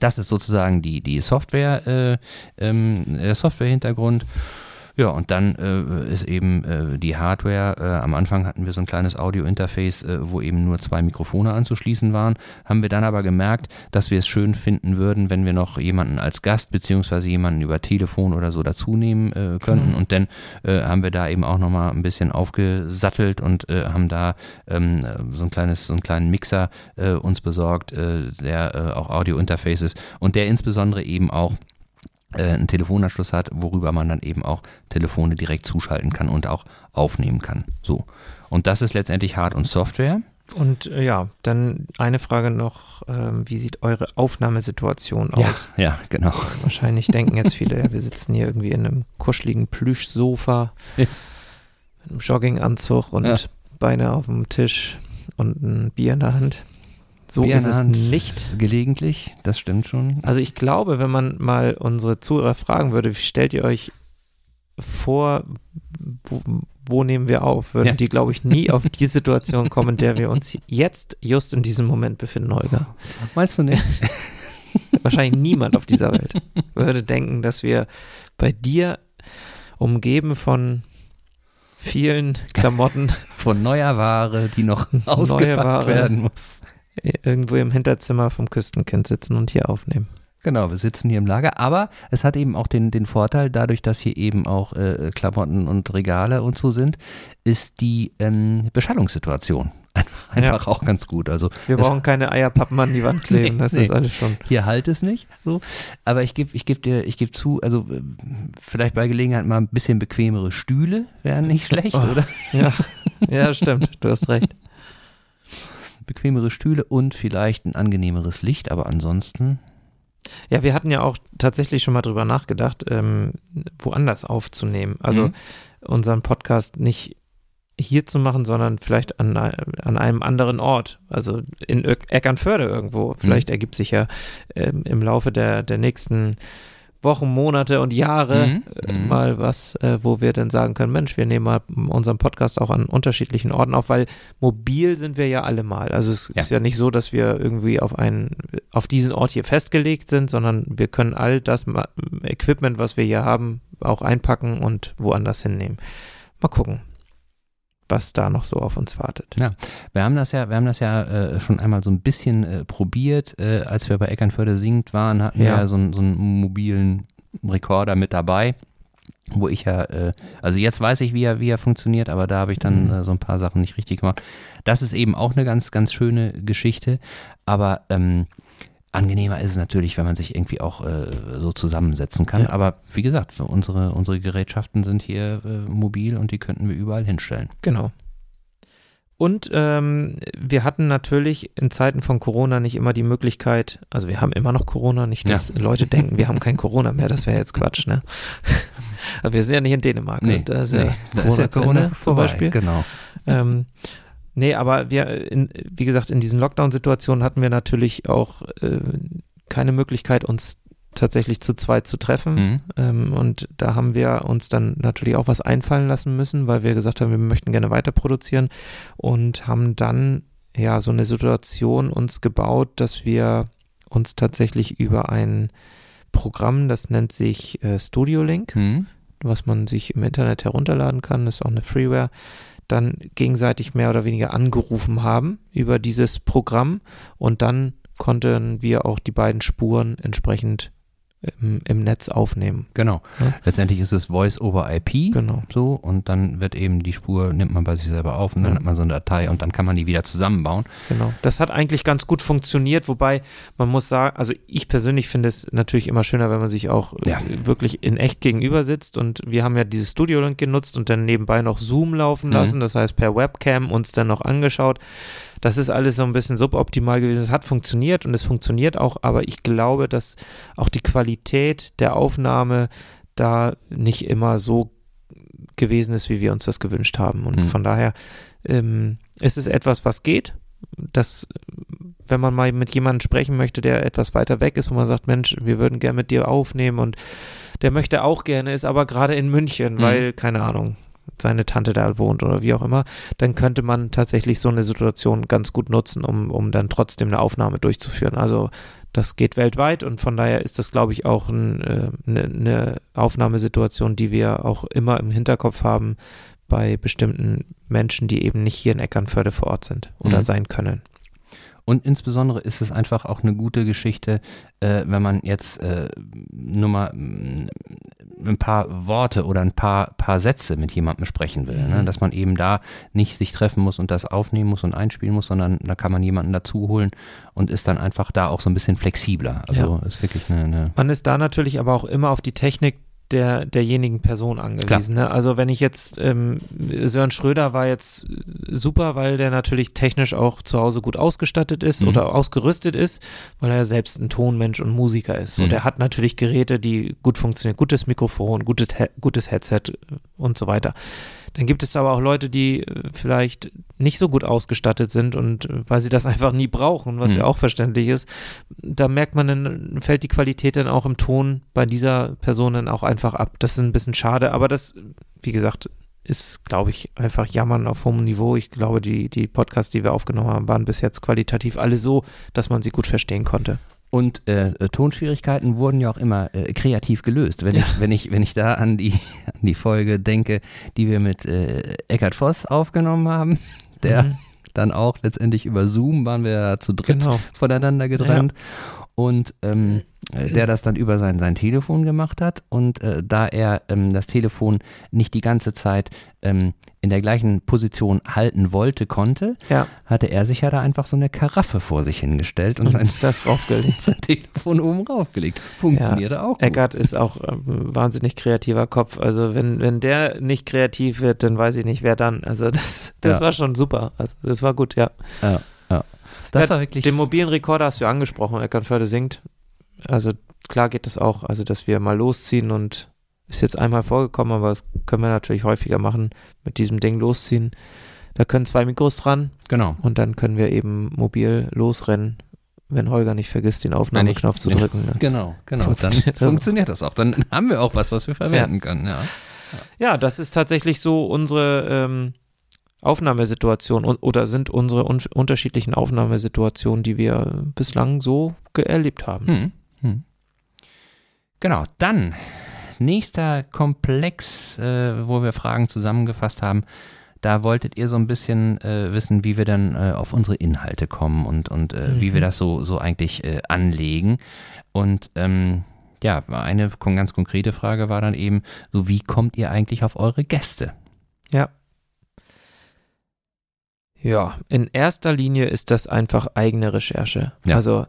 Das ist sozusagen die, die Software, äh, ähm, der Software-Hintergrund. Ja, und dann äh, ist eben äh, die Hardware. Äh, am Anfang hatten wir so ein kleines Audio-Interface, äh, wo eben nur zwei Mikrofone anzuschließen waren. Haben wir dann aber gemerkt, dass wir es schön finden würden, wenn wir noch jemanden als Gast beziehungsweise jemanden über Telefon oder so dazu nehmen äh, könnten. Mhm. Und dann äh, haben wir da eben auch nochmal ein bisschen aufgesattelt und haben da ähm, so ein kleines, so einen kleinen Mixer uns besorgt, der auch Audio-Interface ist und der insbesondere eben auch einen Telefonanschluss hat, worüber man dann eben auch Telefone direkt zuschalten kann und auch aufnehmen kann. So. Und das ist letztendlich Hard- und Software. Und äh, ja, dann eine Frage noch, ähm, wie sieht eure Aufnahmesituation aus? Ja, ja, genau. Wahrscheinlich denken jetzt viele, ja, wir sitzen hier irgendwie in einem kuscheligen Plüschsofa *laughs* mit einem Jogginganzug und ja. Beine auf dem Tisch und ein Bier in der Hand. So ist es nicht. Gelegentlich, das stimmt schon. Also ich glaube, wenn man mal unsere Zuhörer fragen würde, stellt ihr euch vor, wo, wo nehmen wir auf, würden ja. die, glaube ich, nie auf die Situation kommen, in der wir uns jetzt, just in diesem Moment befinden, Holger. Weißt du nicht? *laughs* Wahrscheinlich niemand auf dieser Welt würde denken, dass wir bei dir umgeben von vielen Klamotten. Von neuer Ware, die noch ausgepackt werden muss irgendwo im Hinterzimmer vom Küstenkind sitzen und hier aufnehmen. Genau, wir sitzen hier im Lager, aber es hat eben auch den, den Vorteil, dadurch, dass hier eben auch äh, Klamotten und Regale und so sind, ist die ähm, Beschallungssituation *laughs* einfach ja. auch ganz gut. Also wir brauchen keine Eierpappen an die Wand *laughs* kleben, nee, das nee. ist alles schon. Hier halt es nicht. So. Aber ich gebe ich geb dir, ich gebe zu, also äh, vielleicht bei Gelegenheit mal ein bisschen bequemere Stühle wären nicht *laughs* schlecht, oh, oder? Ja, ja, stimmt, du hast recht bequemere Stühle und vielleicht ein angenehmeres Licht, aber ansonsten. Ja, wir hatten ja auch tatsächlich schon mal drüber nachgedacht, ähm, woanders aufzunehmen. Also mhm. unseren Podcast nicht hier zu machen, sondern vielleicht an, an einem anderen Ort, also in Eckernförde irgendwo. Vielleicht mhm. ergibt sich ja ähm, im Laufe der, der nächsten Wochen, Monate und Jahre mhm. äh, mhm. mal was, äh, wo wir dann sagen können, Mensch, wir nehmen mal unseren Podcast auch an unterschiedlichen Orten auf, weil mobil sind wir ja alle mal. Also es ja. ist ja nicht so, dass wir irgendwie auf einen, auf diesen Ort hier festgelegt sind, sondern wir können all das Equipment, was wir hier haben, auch einpacken und woanders hinnehmen. Mal gucken was da noch so auf uns wartet. Ja, wir haben das ja, wir haben das ja äh, schon einmal so ein bisschen äh, probiert, äh, als wir bei Eckernförde singt waren, hatten ja. wir ja so, so einen mobilen Rekorder mit dabei, wo ich ja, äh, also jetzt weiß ich, wie er, wie er funktioniert, aber da habe ich dann mhm. Äh, so ein paar Sachen nicht richtig gemacht. Das ist eben auch eine ganz, ganz schöne Geschichte, aber ähm, Angenehmer ist es natürlich, wenn man sich irgendwie auch äh, so zusammensetzen kann. Ja. Aber wie gesagt, unsere, unsere Gerätschaften sind hier äh, mobil und die könnten wir überall hinstellen. Genau. Und ähm, wir hatten natürlich in Zeiten von Corona nicht immer die Möglichkeit, also wir haben immer noch Corona, nicht, dass ja. Leute denken, wir haben kein Corona mehr, das wäre jetzt Quatsch, ne? *laughs* Aber wir sind ja nicht in Dänemark. Nee, ist ja nee, Corona, ja Corona zum Beispiel. Genau. Ähm, Nee, aber wir, in, wie gesagt, in diesen Lockdown-Situationen hatten wir natürlich auch äh, keine Möglichkeit, uns tatsächlich zu zweit zu treffen. Mhm. Ähm, und da haben wir uns dann natürlich auch was einfallen lassen müssen, weil wir gesagt haben, wir möchten gerne weiter produzieren und haben dann ja so eine Situation uns gebaut, dass wir uns tatsächlich über ein Programm, das nennt sich äh, Studio Link, mhm. was man sich im Internet herunterladen kann, das ist auch eine Freeware, dann gegenseitig mehr oder weniger angerufen haben über dieses Programm. Und dann konnten wir auch die beiden Spuren entsprechend im, im Netz aufnehmen. Genau. Ja. Letztendlich ist es Voice over IP. Genau. So, und dann wird eben die Spur, nimmt man bei sich selber auf und dann Ja. hat man so eine Datei und dann kann man die wieder zusammenbauen. Genau. Das hat eigentlich ganz gut funktioniert, wobei man muss sagen, also ich persönlich finde es natürlich immer schöner, wenn man sich auch äh, Ja. wirklich in echt gegenüber sitzt und wir haben ja dieses Studio Link genutzt und dann nebenbei noch Zoom laufen Mhm. lassen, das heißt per Webcam uns dann noch angeschaut. Das ist alles so ein bisschen suboptimal gewesen. Es hat funktioniert und es funktioniert auch, aber ich glaube, dass auch die Qualität der Aufnahme da nicht immer so gewesen ist, wie wir uns das gewünscht haben. Und Mhm. von daher ähm, ist es etwas, was geht. Das, wenn man mal mit jemandem sprechen möchte, der etwas weiter weg ist, wo man sagt, Mensch, wir würden gerne mit dir aufnehmen und der möchte auch gerne, ist aber gerade in München, Mhm. weil, keine Ahnung, seine Tante da wohnt oder wie auch immer, dann könnte man tatsächlich so eine Situation ganz gut nutzen, um, um dann trotzdem eine Aufnahme durchzuführen. Also das geht weltweit und von daher ist das, glaube ich, auch ein, äh, eine, eine Aufnahmesituation, die wir auch immer im Hinterkopf haben bei bestimmten Menschen, die eben nicht hier in Eckernförde vor Ort sind oder Mhm. sein können. Und insbesondere ist es einfach auch eine gute Geschichte, äh, wenn man jetzt äh, nur mal mm, ein paar Worte oder ein paar, paar Sätze mit jemandem sprechen will. Ne? Mhm. Dass man eben da nicht sich treffen muss und das aufnehmen muss und einspielen muss, sondern da kann man jemanden dazu holen und ist dann einfach da auch so ein bisschen flexibler. Also ist wirklich eine, eine Man ist da natürlich aber auch immer auf die Technik der, derjenigen Person angewiesen. Ne? Also wenn ich jetzt, ähm, Sören Schröder war jetzt super, weil der natürlich technisch auch zu Hause gut ausgestattet ist Mhm. oder ausgerüstet ist, weil er selbst ein Tonmensch und Musiker ist. Mhm. Und er hat natürlich Geräte, die gut funktionieren. Gutes Mikrofon, gutes, He gutes Headset und so weiter. Dann gibt es aber auch Leute, die äh, vielleicht nicht so gut ausgestattet sind und äh, weil sie das *laughs* einfach nie brauchen, was Mhm. ja auch verständlich ist, da merkt man, dann fällt die Qualität dann auch im Ton bei dieser Person dann auch einfach ab. Das ist ein bisschen schade, aber das, wie gesagt, ist, glaube ich, einfach Jammern auf hohem Niveau. Ich glaube, die, die Podcasts, die wir aufgenommen haben, waren bis jetzt qualitativ alle so, dass man sie gut verstehen konnte. Und äh, äh, Tonschwierigkeiten wurden ja auch immer äh, kreativ gelöst. Wenn, Ja. ich, wenn, ich, wenn ich da an die, *laughs* an die Folge denke, die wir mit äh, Eckhard Voss aufgenommen haben, *laughs* der Mhm. dann auch letztendlich über Zoom waren wir ja zu dritt Genau. voneinander getrennt. Und ähm, äh, der das dann über sein, sein Telefon gemacht hat. Und äh, da er ähm, das Telefon nicht die ganze Zeit ähm, in der gleichen Position halten wollte, konnte, Ja, hatte er sich ja da einfach so eine Karaffe vor sich hingestellt und und sein, das draufgelegt. *laughs* sein Telefon oben raufgelegt. Funktionierte auch gut. Eckart ist auch ähm, ein wahnsinnig kreativer Kopf. Also wenn, wenn der nicht kreativ wird, dann weiß ich nicht, wer dann. Also das, das Ja. war schon super. Also das war gut, ja. Ja, ja. Das Ja, war wirklich. Den mobilen Rekorder hast du ja angesprochen, Eckernförde singt. Also klar geht das auch, also dass wir mal losziehen und ist jetzt einmal vorgekommen, aber das können wir natürlich häufiger machen, mit diesem Ding losziehen. Da können zwei Mikros dran genau. und dann können wir eben mobil losrennen, wenn Holger nicht vergisst, den Aufnahmeknopf zu drücken. Ne? Genau, genau. Dann Funktioniert das funktioniert das auch. Dann haben wir auch was, was wir verwerten können. Ja. Ja, das ist tatsächlich so unsere ähm, Aufnahmesituation und, oder sind unsere un unterschiedlichen Aufnahmesituationen, die wir bislang so erlebt haben. Hm. Genau, dann nächster Komplex, äh, wo wir Fragen zusammengefasst haben. Da wolltet ihr so ein bisschen äh, wissen, wie wir dann äh, auf unsere Inhalte kommen und, und äh, wie Mhm. wir das so, so eigentlich äh, anlegen. Und ähm, ja, eine ganz konkrete Frage war dann eben, so wie kommt ihr eigentlich auf eure Gäste? Ja. Ja, in erster Linie ist das einfach eigene Recherche. Ja. Also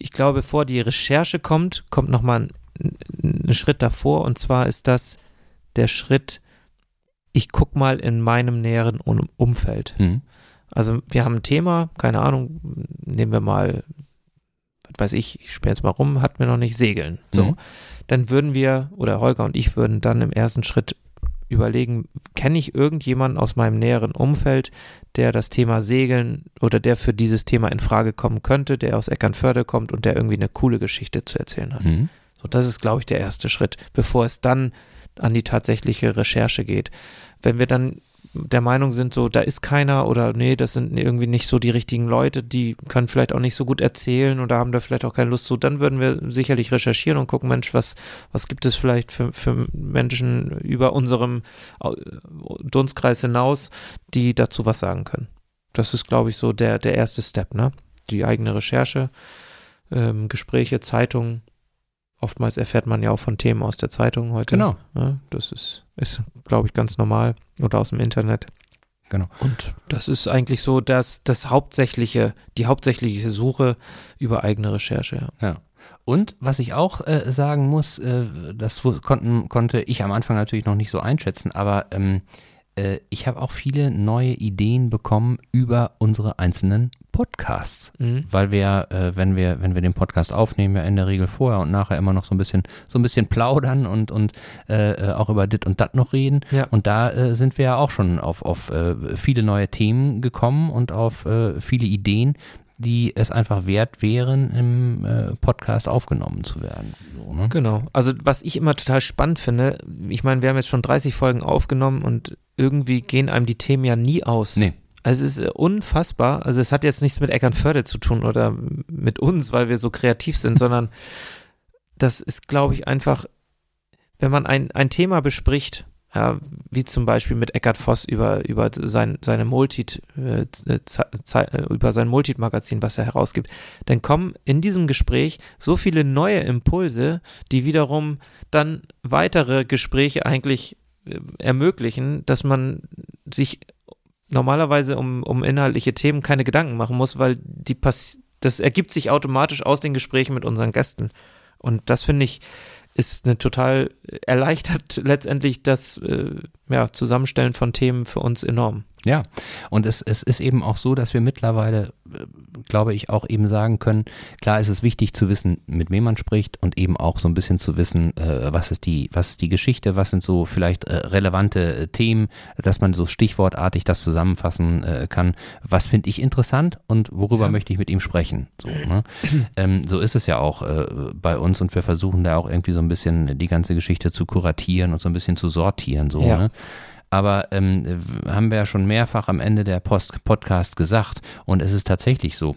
ich glaube, bevor die Recherche kommt, kommt nochmal ein, ein Schritt davor und zwar ist das der Schritt, ich gucke mal in meinem näheren um Umfeld. Hm. Also wir haben ein Thema, keine Ahnung, nehmen wir mal, was weiß ich, ich spiele jetzt mal rum, hatten wir noch nicht Segeln. So, Mhm. dann würden wir, oder Holger und ich würden dann im ersten Schritt überlegen, kenne ich irgendjemanden aus meinem näheren Umfeld, der das Thema Segeln oder der für dieses Thema in Frage kommen könnte, der aus Eckernförde kommt und der irgendwie eine coole Geschichte zu erzählen hat. Hm. So, das ist, glaube ich, der erste Schritt, bevor es dann an die tatsächliche Recherche geht. Wenn wir dann der Meinung sind, so, da ist keiner oder nee, das sind irgendwie nicht so die richtigen Leute, die können vielleicht auch nicht so gut erzählen oder haben da vielleicht auch keine Lust zu, dann würden wir sicherlich recherchieren und gucken, Mensch, was, was gibt es vielleicht für, für Menschen über unserem Dunstkreis hinaus, die dazu was sagen können. Das ist, glaube ich, so der, der erste Step, ne? Die eigene Recherche, ähm, Gespräche, Zeitungen, Oftmals erfährt man ja auch von Themen aus der Zeitung heute. Genau. Ja, das ist, ist glaube ich, ganz normal oder aus dem Internet. Genau. Und das ist eigentlich so dass das hauptsächliche, die hauptsächliche Suche über eigene Recherche. Ja. ja. Und was ich auch äh, sagen muss, äh, das konnten, konnte ich am Anfang natürlich noch nicht so einschätzen, aber ähm, äh, ich habe auch viele neue Ideen bekommen über unsere einzelnen Podcasts, mhm. weil wir, äh, wenn wir, wenn wir den Podcast aufnehmen, ja in der Regel vorher und nachher immer noch so ein bisschen, so ein bisschen plaudern und und äh, äh auch über dit und dat noch reden. Ja. Und da äh, sind wir ja auch schon auf auf äh, viele neue Themen gekommen und auf äh, viele Ideen, die es einfach wert wären, im äh, Podcast aufgenommen zu werden. So, ne? Genau. Also was ich immer total spannend finde, ich meine, wir haben jetzt schon 30 Folgen aufgenommen und irgendwie gehen einem die Themen ja nie aus. Nee. Also es ist unfassbar. Also es hat jetzt nichts mit Eckernförde zu tun oder mit uns, weil wir so kreativ sind, *laughs* sondern das ist, glaube ich, einfach, wenn man ein, ein Thema bespricht, ja, wie zum Beispiel mit Eckhard Voss über, über sein, seine Multit, äh, äh, über sein Multit-Magazin, was er herausgibt, dann kommen in diesem Gespräch so viele neue Impulse, die wiederum dann weitere Gespräche eigentlich äh, ermöglichen, dass man sich normalerweise um, um inhaltliche Themen keine Gedanken machen muss, weil die pass das ergibt sich automatisch aus den Gesprächen mit unseren Gästen. Und das finde ich, ist eine total erleichtert letztendlich das äh, ja, Zusammenstellen von Themen für uns enorm. Ja, und es, es ist eben auch so, dass wir mittlerweile, äh, glaube ich, auch eben sagen können, klar ist es wichtig zu wissen, mit wem man spricht und eben auch so ein bisschen zu wissen, äh, was ist die, was ist die Geschichte, was sind so vielleicht äh, relevante äh, Themen, dass man so stichwortartig das zusammenfassen äh, kann. Was finde ich interessant und worüber ja. möchte ich mit ihm sprechen? So, ne? *clears throat* ähm, so ist es ja auch äh, bei uns und wir versuchen da auch irgendwie so ein bisschen die ganze Geschichte zu kuratieren und so ein bisschen zu sortieren. So, ja. ne? Aber ähm, haben wir ja schon mehrfach am Ende der Post Podcast gesagt. Und es ist tatsächlich so,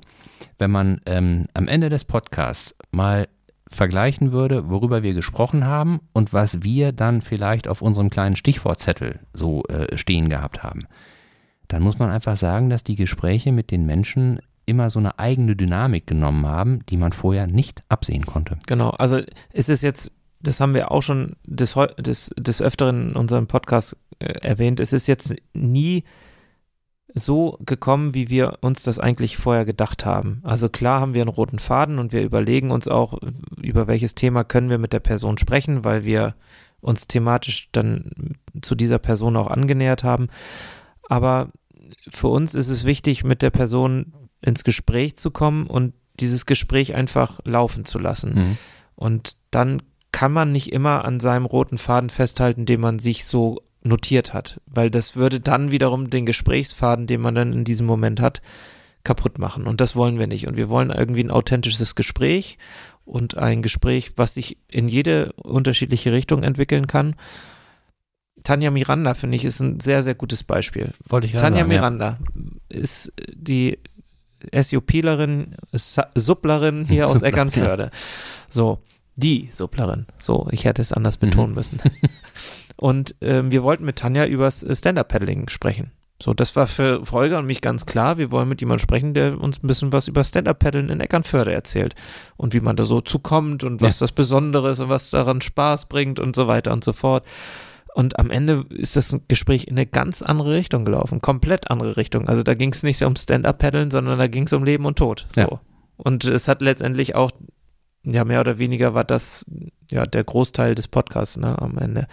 wenn man ähm, am Ende des Podcasts mal vergleichen würde, worüber wir gesprochen haben und was wir dann vielleicht auf unserem kleinen Stichwortzettel so äh, stehen gehabt haben, dann muss man einfach sagen, dass die Gespräche mit den Menschen immer so eine eigene Dynamik genommen haben, die man vorher nicht absehen konnte. Genau, also ist es jetzt das haben wir auch schon des, des, des Öfteren in unserem Podcast äh, erwähnt, es ist jetzt nie so gekommen, wie wir uns das eigentlich vorher gedacht haben. Also klar haben wir einen roten Faden und wir überlegen uns auch, über welches Thema können wir mit der Person sprechen, weil wir uns thematisch dann zu dieser Person auch angenähert haben. Aber für uns ist es wichtig, mit der Person ins Gespräch zu kommen und dieses Gespräch einfach laufen zu lassen. Mhm. Und dann kann man nicht immer an seinem roten Faden festhalten, den man sich so notiert hat, weil das würde dann wiederum den Gesprächsfaden, den man dann in diesem Moment hat, kaputt machen. Und das wollen wir nicht. Und wir wollen irgendwie ein authentisches Gespräch und ein Gespräch, was sich in jede unterschiedliche Richtung entwickeln kann. Tanja Miranda, finde ich, ist ein sehr, sehr gutes Beispiel. Wollte ich Tanja sagen, Miranda ja. ist die SUPlerin, Supplerin hier aus *laughs* Eckernförde. So, die Supplerin. So, ich hätte es anders betonen mhm. müssen. *laughs* Und ähm, wir wollten mit Tanja übers Stand-Up-Paddling sprechen. So, das war für Holger und mich ganz klar. Wir wollen mit jemandem sprechen, der uns ein bisschen was über Stand-Up-Paddeln in Eckernförde erzählt. Und wie man da so zukommt und was ja. das Besondere ist und was daran Spaß bringt und so weiter und so fort. Und am Ende ist das Gespräch in eine ganz andere Richtung gelaufen. Komplett andere Richtung. Also da ging es nicht um Stand-Up-Paddeln, sondern da ging es um Leben und Tod. So. Ja. Und es hat letztendlich auch ja, mehr oder weniger war das ja der Großteil des Podcasts, ne, am Ende.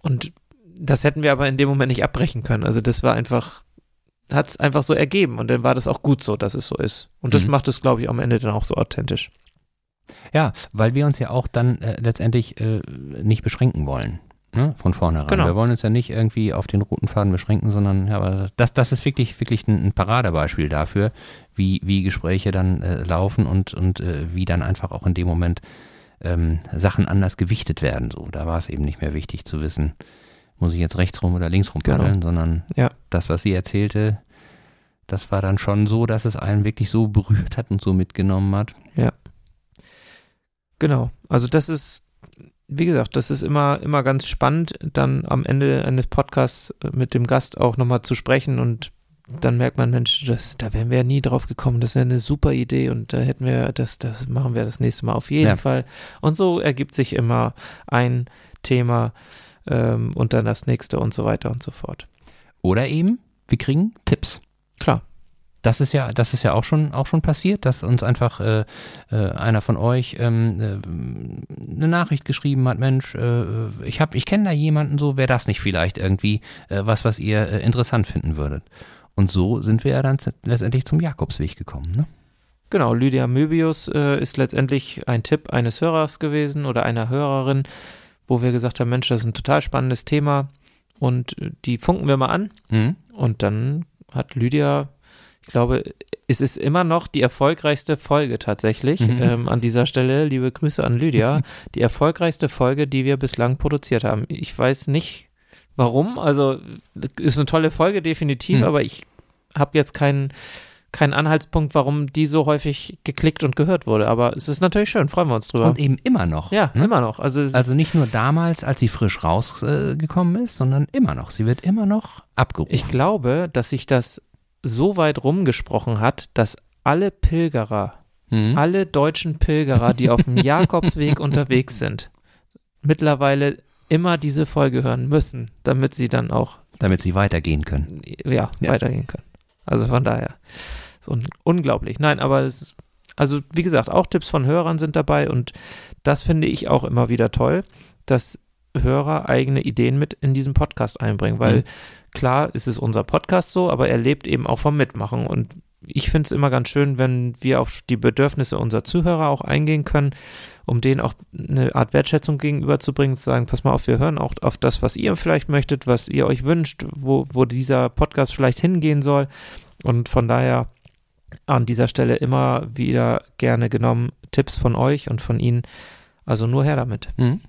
Und das hätten wir aber in dem Moment nicht abbrechen können. Also das war einfach, hat es einfach so ergeben und dann war das auch gut so, dass es so ist. Und das mhm. macht es, glaube ich, am Ende dann auch so authentisch. Ja, weil wir uns ja auch dann äh, letztendlich äh, nicht beschränken wollen. Ne, von vornherein. Genau. Wir wollen uns ja nicht irgendwie auf den roten Faden beschränken, sondern ja, aber das, das ist wirklich, wirklich ein, ein Paradebeispiel dafür, wie, wie Gespräche dann äh, laufen und, und äh, wie dann einfach auch in dem Moment ähm, Sachen anders gewichtet werden. So, da war es eben nicht mehr wichtig zu wissen, muss ich jetzt rechts rum oder links rum paddeln, genau. sondern ja. das, was sie erzählte, das war dann schon so, dass es einen wirklich so berührt hat und so mitgenommen hat. Ja. Genau. Also das ist wie gesagt, das ist immer, immer ganz spannend, dann am Ende eines Podcasts mit dem Gast auch nochmal zu sprechen und dann merkt man, Mensch, das, da wären wir ja nie drauf gekommen. Das ist ja eine super Idee und da hätten wir, das, das machen wir das nächste Mal auf jeden Ja. Fall. Und so ergibt sich immer ein Thema ähm, und dann das nächste und so weiter und so fort. Oder eben, wir kriegen Tipps. Klar. Das ist ja, das ist ja auch schon, auch schon passiert, dass uns einfach äh, äh, einer von euch ähm, äh, eine Nachricht geschrieben hat, Mensch, äh, ich habe, ich kenne da jemanden so, wäre das nicht vielleicht irgendwie äh, was, was ihr interessant finden würdet? Und so sind wir ja dann letztendlich zum Jakobsweg gekommen. Ne? Genau, Lydia Möbius ist letztendlich ein Tipp eines Hörers gewesen oder einer Hörerin, wo wir gesagt haben, Mensch, das ist ein total spannendes Thema und die funken wir mal an. Mhm. Und dann hat Lydia, glaube, es ist immer noch die erfolgreichste Folge tatsächlich. Mhm. Ähm, an dieser Stelle liebe Grüße an Lydia. *laughs* Die erfolgreichste Folge, die wir bislang produziert haben. Ich weiß nicht warum. Also ist eine tolle Folge definitiv, Mhm. aber ich habe jetzt keinen keinen Anhaltspunkt, warum die so häufig geklickt und gehört wurde. Aber es ist natürlich schön, freuen wir uns drüber. Und eben immer noch. ja, ne? immer noch. Also, es Also nicht nur damals, als sie frisch rausgekommen äh, ist, sondern immer noch. Sie wird immer noch abgerufen. ich glaube, dass sich das so weit rumgesprochen hat, dass alle Pilgerer Mhm. alle deutschen Pilgerer, die auf dem *laughs* Jakobsweg unterwegs sind, mittlerweile immer diese Folge hören müssen, damit sie dann auch Damit sie weitergehen können. ja, Ja. weitergehen können. Also von daher, so un unglaublich. Nein, aber es ist, also wie gesagt, auch Tipps von Hörern sind dabei und das finde ich auch immer wieder toll, dass Hörer eigene Ideen mit in diesen Podcast einbringen, weil Mhm. klar ist es unser Podcast so, aber er lebt eben auch vom Mitmachen und ich finde es immer ganz schön, wenn wir auf die Bedürfnisse unserer Zuhörer auch eingehen können, um denen auch eine Art Wertschätzung gegenüberzubringen, zu sagen, pass mal auf, wir hören auch auf das, was ihr vielleicht möchtet, was ihr euch wünscht, wo, wo dieser Podcast vielleicht hingehen soll. Und von daher an dieser Stelle immer wieder gerne genommen Tipps von euch und von Ihnen. Also nur her damit. Mhm.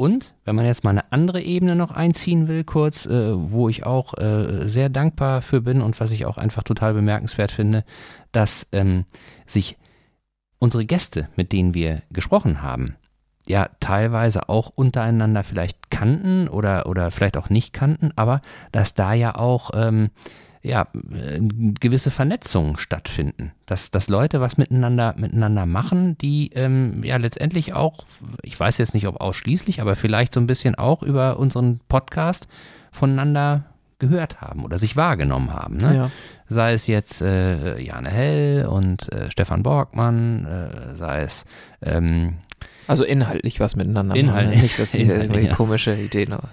Und wenn man jetzt mal eine andere Ebene noch einziehen will, kurz, äh, wo ich auch äh, sehr dankbar für bin und was ich auch einfach total bemerkenswert finde, dass ähm, sich unsere Gäste, mit denen wir gesprochen haben, ja teilweise auch untereinander vielleicht kannten oder, oder vielleicht auch nicht kannten, aber dass da ja auch ähm, ja, äh, gewisse Vernetzungen stattfinden. Dass, dass Leute was miteinander, miteinander machen, die ähm, ja letztendlich auch, ich weiß jetzt nicht, ob ausschließlich, aber vielleicht so ein bisschen auch über unseren Podcast voneinander gehört haben oder sich wahrgenommen haben. Ne? Ja. Sei es jetzt äh, Jane Hell und äh, Stefan Borgmann, äh, sei es ähm, Also inhaltlich was miteinander. Inhaltlich. Machen, ne? Nicht, dass hier irgendwelche ja. komische Ideen *laughs* haben.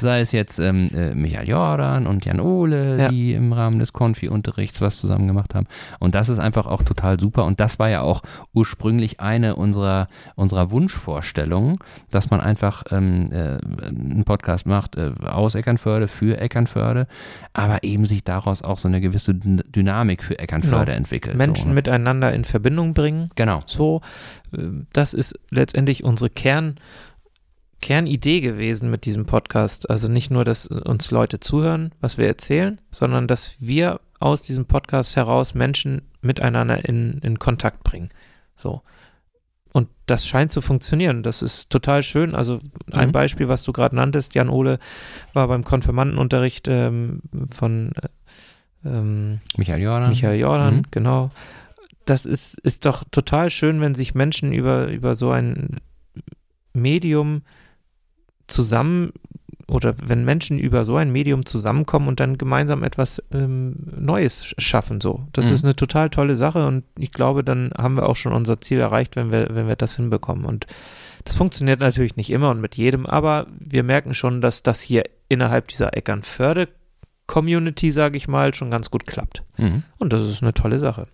sei es jetzt ähm, äh, Michael Jordan und Jan Ole, Ja. die im Rahmen des Konfi-Unterrichts was zusammen gemacht haben. Und das ist einfach auch total super. Und das war ja auch ursprünglich eine unserer, unserer Wunschvorstellungen, dass man einfach ähm, äh, einen Podcast macht äh, aus Eckernförde für Eckernförde, aber eben sich daraus auch so eine gewisse Dyn- Dynamik für Eckernförde Genau. entwickelt. Menschen so, ne? miteinander in Verbindung bringen. Genau. So, das ist letztendlich unsere Kern, Kernidee gewesen mit diesem Podcast. Also nicht nur, dass uns Leute zuhören, was wir erzählen, sondern dass wir aus diesem Podcast heraus Menschen miteinander in, in Kontakt bringen. So. Und das scheint zu funktionieren. Das ist total schön. Also ein Mhm. Beispiel, was du gerade nanntest, Jan Ole war beim Konfirmandenunterricht ähm, von äh, ähm, Michael Jordan. Michael Jordan, Mhm. genau. Das ist, ist doch total schön, wenn sich Menschen über, über so ein Medium zusammen oder wenn Menschen über so ein Medium zusammenkommen und dann gemeinsam etwas ähm, Neues sch- schaffen, so. Das Mhm. ist eine total tolle Sache und ich glaube, dann haben wir auch schon unser Ziel erreicht, wenn wir, wenn wir das hinbekommen. Und das funktioniert natürlich nicht immer und mit jedem, aber wir merken schon, dass das hier innerhalb dieser Eckernförde-Community, sage ich mal, schon ganz gut klappt. Mhm. Und das ist eine tolle Sache.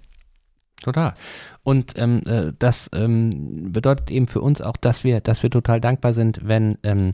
Total. Und ähm, äh, das ähm, bedeutet eben für uns auch, dass wir, dass wir total dankbar sind, wenn ähm,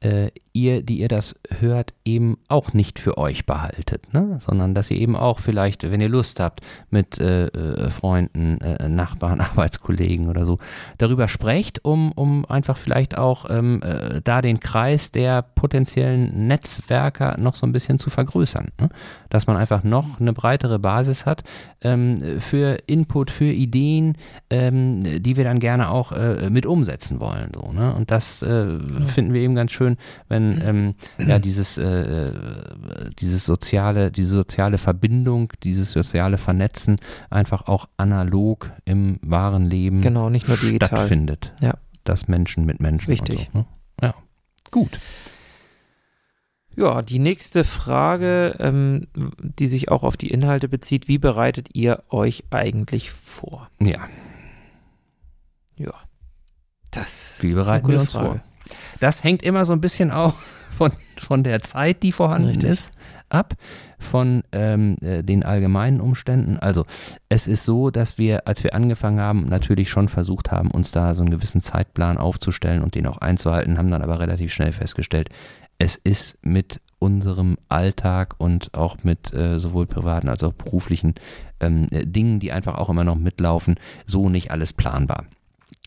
äh, ihr, die ihr das hört, eben auch nicht für euch behaltet, ne? sondern dass ihr eben auch vielleicht, wenn ihr Lust habt, mit äh, äh, Freunden, äh, Nachbarn, *laughs* Arbeitskollegen oder so darüber sprecht, um, um einfach vielleicht auch ähm, äh, da den Kreis der potenziellen Netzwerker noch so ein bisschen zu vergrößern. Ne? Dass man einfach noch eine breitere Basis hat ähm, für Input, für Ideen, ähm, die wir dann gerne auch äh, mit umsetzen wollen. So, ne? Und das äh, finden wir eben ganz schön, wenn ähm, ja, dieses, äh, dieses soziale, diese soziale Verbindung, dieses soziale Vernetzen einfach auch analog im wahren Leben genau, nicht nur digital. stattfindet. Ja. Das Menschen mit Menschen. Wichtig. So, ne? Ja. Gut. Ja, die nächste Frage, ähm, die sich auch auf die Inhalte bezieht, wie bereitet ihr euch eigentlich vor? Ja. Ja. Das Wie ist eine bereiten wir gute uns Frage. vor? Das hängt immer so ein bisschen auch *laughs* von, von der Zeit, die vorhanden Richtig. ist, ab, von ähm, äh, den allgemeinen Umständen. Also es ist so, dass wir, als wir angefangen haben, natürlich schon versucht haben, uns da so einen gewissen Zeitplan aufzustellen und den auch einzuhalten, haben dann aber relativ schnell festgestellt, es ist mit unserem Alltag und auch mit äh, sowohl privaten als auch beruflichen ähm, äh, Dingen, die einfach auch immer noch mitlaufen, so nicht alles planbar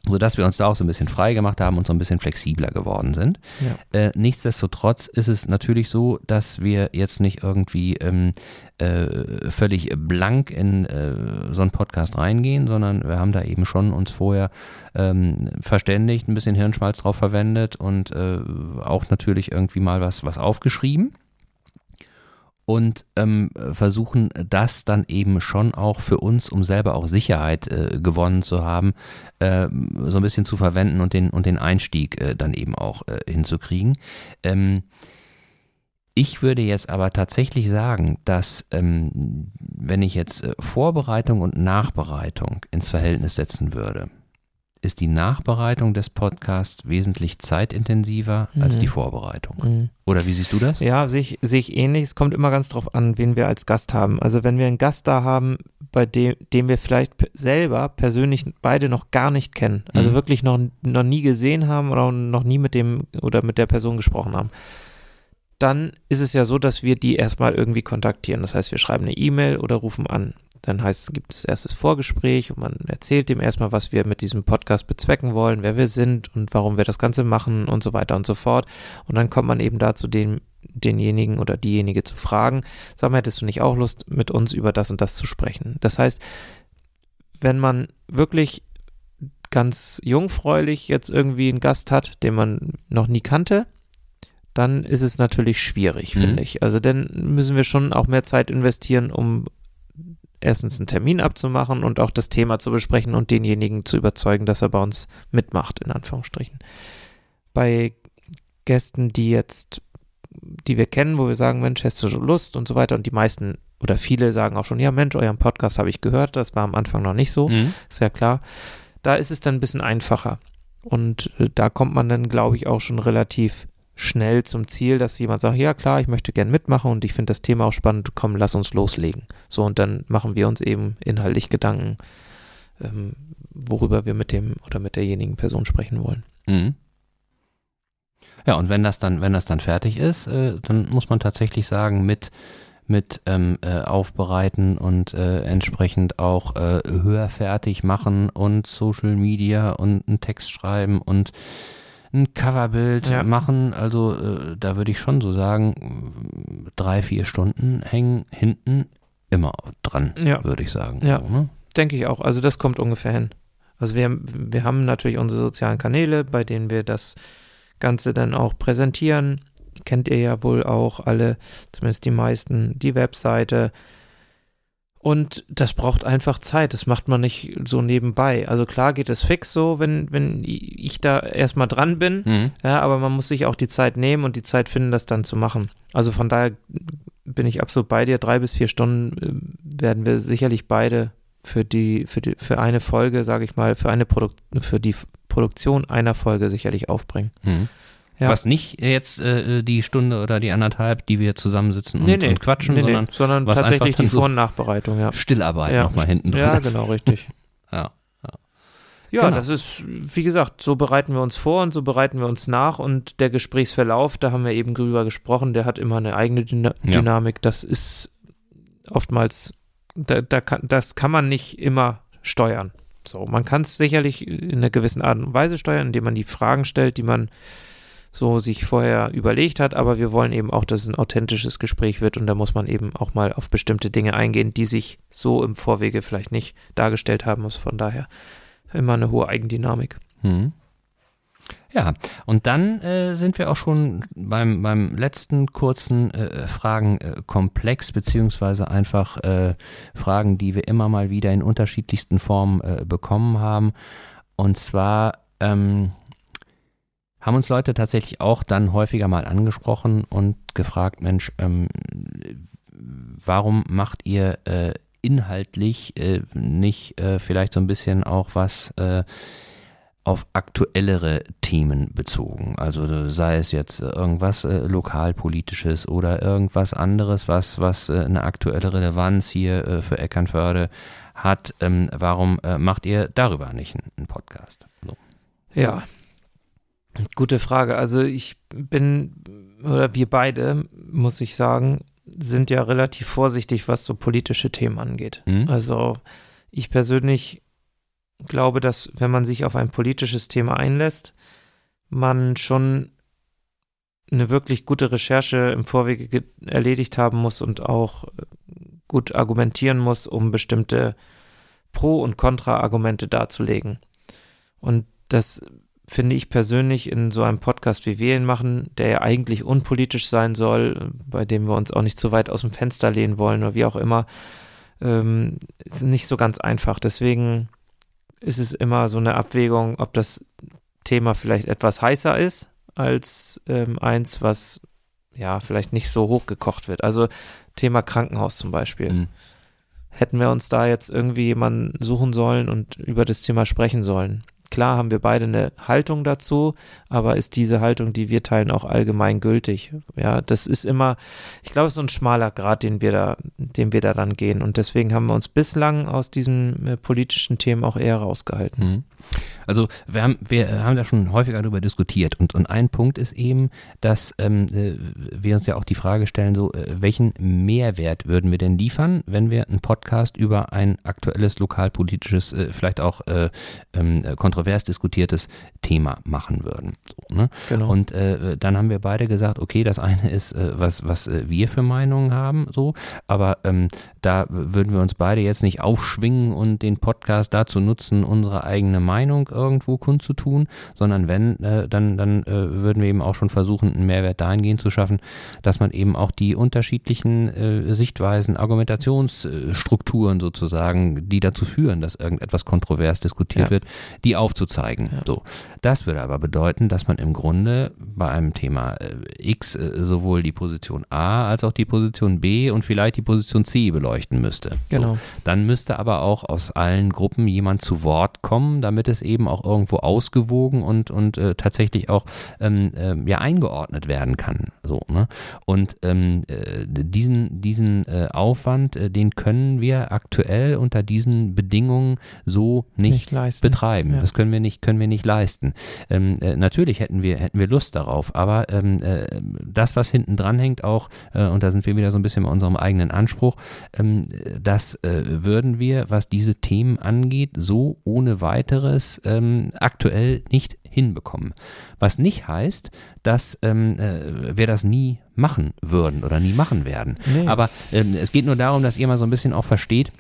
sodass wir uns da auch so ein bisschen frei gemacht haben und so ein bisschen flexibler geworden sind. Ja. Äh, nichtsdestotrotz ist es natürlich so, dass wir jetzt nicht irgendwie ähm, äh, völlig blank in äh, so einen Podcast reingehen, sondern wir haben da eben schon uns vorher ähm, verständigt, ein bisschen Hirnschmalz drauf verwendet und äh, auch natürlich irgendwie mal was, was aufgeschrieben und ähm, versuchen das dann eben schon auch für uns, um selber auch Sicherheit äh, gewonnen zu haben, äh, so ein bisschen zu verwenden und den, und den Einstieg äh, dann eben auch äh, hinzukriegen. Ähm, ich würde jetzt aber tatsächlich sagen, dass ähm, wenn ich jetzt äh, Vorbereitung und Nachbereitung ins Verhältnis setzen würde, ist die Nachbereitung des Podcasts wesentlich zeitintensiver als Mhm. die Vorbereitung. Mhm. Oder wie siehst du das? Ja, sehe ich, sehe ich ähnlich. Es kommt immer ganz drauf an, wen wir als Gast haben. Also wenn wir einen Gast da haben, bei dem, den wir vielleicht selber persönlich beide noch gar nicht kennen, also Mhm. wirklich noch, noch nie gesehen haben oder noch nie mit dem oder mit der Person gesprochen haben, dann ist es ja so, dass wir die erstmal irgendwie kontaktieren. Das heißt, wir schreiben eine E-Mail oder rufen an. Dann heißt es, gibt es erstes Vorgespräch und man erzählt dem erstmal, was wir mit diesem Podcast bezwecken wollen, wer wir sind und warum wir das Ganze machen und so weiter und so fort. Und dann kommt man eben dazu, den, denjenigen oder diejenige zu fragen, sag mal, hättest du nicht auch Lust, mit uns über das und das zu sprechen? Das heißt, wenn man wirklich ganz jungfräulich jetzt irgendwie einen Gast hat, den man noch nie kannte, dann ist es natürlich schwierig, Mhm. finde ich. Also dann müssen wir schon auch mehr Zeit investieren, um erstens einen Termin abzumachen und auch das Thema zu besprechen und denjenigen zu überzeugen, dass er bei uns mitmacht, in Anführungsstrichen. Bei Gästen, die jetzt, die wir kennen, wo wir sagen, Mensch, hast du schon Lust und so weiter und die meisten oder viele sagen auch schon, ja Mensch, euren Podcast habe ich gehört, das war am Anfang noch nicht so, Mhm. ist ja klar. Da ist es dann ein bisschen einfacher und äh, da kommt man dann, glaube ich, auch schon relativ schnell zum Ziel, dass jemand sagt, ja klar, ich möchte gern mitmachen und ich finde das Thema auch spannend, komm, lass uns loslegen. So, und dann machen wir uns eben inhaltlich Gedanken, ähm, worüber wir mit dem oder mit derjenigen Person sprechen wollen. Mhm. Ja, und wenn das dann, wenn das dann fertig ist, äh, dann muss man tatsächlich sagen, mit, mit ähm, äh, aufbereiten und äh, entsprechend auch äh, hörfertig machen und Social Media und einen Text schreiben und ein Coverbild Ja. machen. Also äh, da würde ich schon so sagen, drei, vier Stunden hängen hinten immer dran, Ja. würde ich sagen. Ja. So, ne? Denke ich auch. Also das kommt ungefähr hin. Also wir, wir haben natürlich unsere sozialen Kanäle, bei denen wir das Ganze dann auch präsentieren. Die kennt ihr ja wohl auch alle, zumindest die meisten, die Webseite. Und das braucht einfach Zeit. Das macht man nicht so nebenbei. Also klar geht es fix so, wenn, wenn ich da erstmal dran bin. Mhm. Ja, aber man muss sich auch die Zeit nehmen und die Zeit finden, das dann zu machen. Also von daher bin ich absolut bei dir. Drei bis vier Stunden äh, werden wir sicherlich beide für die, für die, für eine Folge, sage ich mal, für eine Produk für die Produktion einer Folge sicherlich aufbringen. Mhm. Ja. Was nicht jetzt äh, die Stunde oder die anderthalb, die wir zusammensitzen und, und quatschen, nee, sondern nee, sondern was tatsächlich die Vor- und Nachbereitung, ja. Stillarbeit Ja. nochmal hinten dran. Ja, genau, richtig. *laughs* Ja. Ja, Genau. das ist, wie gesagt, so bereiten wir uns vor und so bereiten wir uns nach und der Gesprächsverlauf, da haben wir eben drüber gesprochen, der hat immer eine eigene Dyna Ja. Dynamik. Das ist oftmals, da, da kann, das kann man nicht immer steuern. So, man kann es sicherlich in einer gewissen Art und Weise steuern, indem man die Fragen stellt, die man so sich vorher überlegt hat, aber wir wollen eben auch, dass es ein authentisches Gespräch wird und da muss man eben auch mal auf bestimmte Dinge eingehen, die sich so im Vorwege vielleicht nicht dargestellt haben. Also von daher immer eine hohe Eigendynamik. Mhm. Ja, und dann äh, sind wir auch schon beim, beim letzten kurzen äh, Fragenkomplex, beziehungsweise einfach äh, Fragen, die wir immer mal wieder in unterschiedlichsten Formen äh, bekommen haben. Und zwar ähm, haben uns Leute tatsächlich auch dann häufiger mal angesprochen und gefragt, Mensch, ähm, warum macht ihr äh, inhaltlich äh, nicht vielleicht so ein bisschen auch was auf aktuellere Themen bezogen. Also sei es jetzt irgendwas äh, lokalpolitisches oder irgendwas anderes, was, was äh, eine aktuelle Relevanz hier äh, für Eckernförde hat. Ähm, warum äh, macht ihr darüber nicht einen Podcast? So. Ja, gute Frage. Also ich bin, oder wir beide, muss ich sagen, sind ja relativ vorsichtig, was so politische Themen angeht. Mhm. Also ich persönlich glaube, dass wenn man sich auf ein politisches Thema einlässt, man schon eine wirklich gute Recherche im Vorwege erledigt haben muss und auch äh, gut argumentieren muss, um bestimmte Pro- und Kontra-Argumente darzulegen. Und das finde ich persönlich in so einem Podcast, wie wir ihn machen, der ja eigentlich unpolitisch sein soll, bei dem wir uns auch nicht zu weit aus dem Fenster lehnen wollen oder wie auch immer, ähm, ist nicht so ganz einfach. Deswegen ist es immer so eine Abwägung, ob das Thema vielleicht etwas heißer ist als ähm, eins, was ja vielleicht nicht so hochgekocht wird. Also Thema Krankenhaus zum Beispiel. Mhm. Hätten wir uns da jetzt irgendwie jemanden suchen sollen und über das Thema sprechen sollen. Klar haben wir beide eine Haltung dazu, aber ist diese Haltung, die wir teilen, auch allgemein gültig? Ja, das ist immer, ich glaube, es ist so ein schmaler Grad, den wir da, den wir da dann gehen. Und deswegen haben wir uns bislang aus diesen äh, politischen Themen auch eher rausgehalten. Mhm. Also wir haben, wir haben da schon häufiger darüber diskutiert und, und ein Punkt ist eben, dass ähm, äh, wir uns ja auch die Frage stellen, so äh, welchen Mehrwert würden wir denn liefern, wenn wir einen Podcast über ein aktuelles lokalpolitisches, äh, vielleicht auch äh, ähm, kontrovers diskutiertes Thema machen würden. So, ne? genau. Und äh, dann haben wir beide gesagt, okay, das eine ist, äh, was, was wir für Meinungen haben, so, aber ähm, da würden wir uns beide jetzt nicht aufschwingen und den Podcast dazu nutzen, unsere eigene Meinung irgendwo kundzutun, sondern wenn, äh, dann, dann äh, würden wir eben auch schon versuchen, einen Mehrwert dahingehend zu schaffen, dass man eben auch die unterschiedlichen äh, Sichtweisen, Argumentationsstrukturen sozusagen, die dazu führen, dass irgendetwas kontrovers diskutiert ja. wird, die aufzuzeigen. Ja. So. Das würde aber bedeuten, dass man im Grunde bei einem Thema äh, X äh, sowohl die Position A als auch die Position B und vielleicht die Position C beleuchten müsste. Genau. So. Dann müsste aber auch aus allen Gruppen jemand zu Wort kommen, damit damit es eben auch irgendwo ausgewogen und, und äh, tatsächlich auch ähm, äh, ja, eingeordnet werden kann. So, ne? Und ähm, äh, diesen, diesen äh, Aufwand, äh, den können wir aktuell unter diesen Bedingungen so nicht, nicht betreiben. Ja. Das können wir nicht, können wir nicht leisten. Ähm, äh, natürlich hätten wir, hätten wir Lust darauf, aber ähm, das, was hinten dran hängt, auch, und da sind wir wieder so ein bisschen bei unserem eigenen Anspruch, ähm, das würden wir, was diese Themen angeht, so ohne weiteres es ähm, aktuell nicht hinbekommen. Was nicht heißt, dass ähm, äh, wir das nie machen würden oder nie machen werden. Nee. Aber ähm, es geht nur darum, dass ihr mal so ein bisschen auch versteht,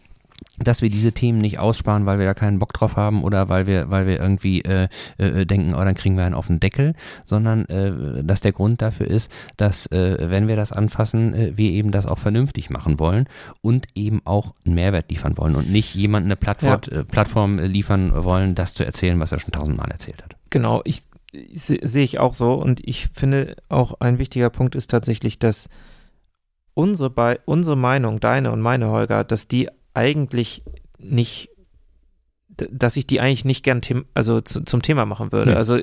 dass wir diese Themen nicht aussparen, weil wir da keinen Bock drauf haben oder weil wir, weil wir irgendwie äh, äh, denken, oh, dann kriegen wir einen auf den Deckel, sondern äh, dass der Grund dafür ist, dass äh, wenn wir das anfassen, äh, wir eben das auch vernünftig machen wollen und eben auch einen Mehrwert liefern wollen und nicht jemand eine Plattform, ja. Äh, Plattform liefern wollen, das zu erzählen, was er schon tausendmal erzählt hat. Genau, ich, sehe ich auch so und ich finde auch ein wichtiger Punkt ist tatsächlich, dass unsere, bei, unsere Meinung, deine und meine Holger, dass die eigentlich nicht, dass ich die eigentlich nicht gern them also zu, zum Thema machen würde. Ja. Also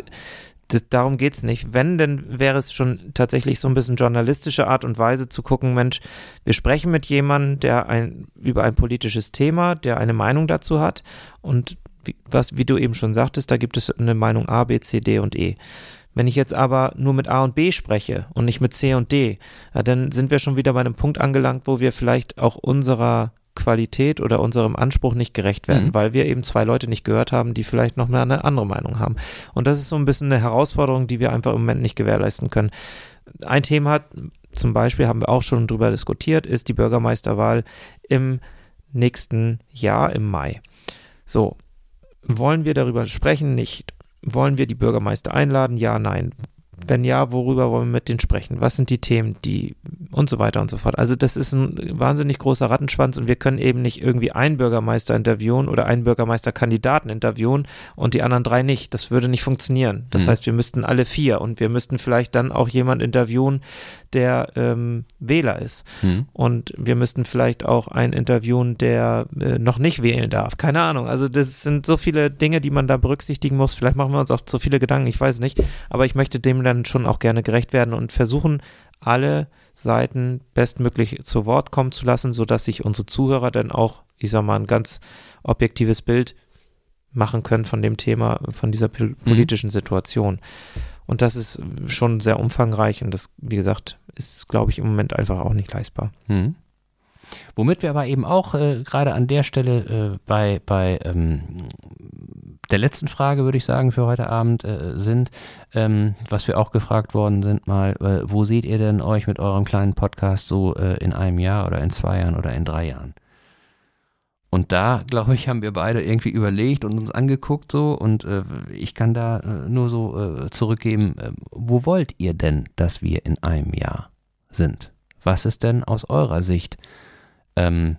das, darum geht es nicht. Wenn, dann wäre es schon tatsächlich so ein bisschen journalistische Art und Weise zu gucken, Mensch, wir sprechen mit jemandem, der ein, über ein politisches Thema, der eine Meinung dazu hat und wie, was, wie du eben schon sagtest, da gibt es eine Meinung A, B, C, D und E. Wenn ich jetzt aber nur mit A und B spreche und nicht mit C und D, ja, dann sind wir schon wieder bei einem Punkt angelangt, wo wir vielleicht auch unserer Qualität oder unserem Anspruch nicht gerecht werden, mhm. weil wir eben zwei Leute nicht gehört haben, die vielleicht noch mal eine andere Meinung haben. Und das ist so ein bisschen eine Herausforderung, die wir einfach im Moment nicht gewährleisten können. Ein Thema hat, zum Beispiel haben wir auch schon drüber diskutiert, ist die Bürgermeisterwahl im nächsten Jahr im Mai. So, wollen wir darüber sprechen? Nicht. wollen wir die Bürgermeister einladen? Ja, nein. Wenn ja, worüber wollen wir mit denen sprechen? Was sind die Themen, die und so weiter und so fort. Also das ist ein wahnsinnig großer Rattenschwanz und wir können eben nicht irgendwie einen Bürgermeister interviewen oder einen Bürgermeisterkandidaten interviewen und die anderen drei nicht. Das würde nicht funktionieren. Das mhm. heißt, wir müssten alle vier und wir müssten vielleicht dann auch jemand interviewen, der ähm, Wähler ist. Mhm. Und wir müssten vielleicht auch einen interviewen, der äh, noch nicht wählen darf. Keine Ahnung. Also das sind so viele Dinge, die man da berücksichtigen muss. Vielleicht machen wir uns auch zu viele Gedanken, ich weiß nicht. Aber ich möchte dem dann schon auch gerne gerecht werden und versuchen, alle Seiten bestmöglich zu Wort kommen zu lassen, sodass sich unsere Zuhörer dann auch, ich sag mal, ein ganz objektives Bild machen können von dem Thema, von dieser mhm. politischen. Situation. Und das ist schon sehr umfangreich und das, wie gesagt, ist, glaube ich, im Moment einfach auch nicht leistbar. Mhm. Womit wir aber eben auch äh, gerade an der Stelle äh, bei, bei ähm, der letzten Frage, würde ich sagen, für heute Abend äh, sind, ähm, was wir auch gefragt worden sind, mal, äh, wo seht ihr denn euch mit eurem kleinen Podcast so äh, in einem Jahr oder in zwei Jahren oder in drei Jahren? Und da, glaube ich, haben wir beide irgendwie überlegt und uns angeguckt so und äh, ich kann da nur so zurückgeben, wo wollt ihr denn, dass wir in einem Jahr sind? Was ist denn aus eurer Sicht ähm,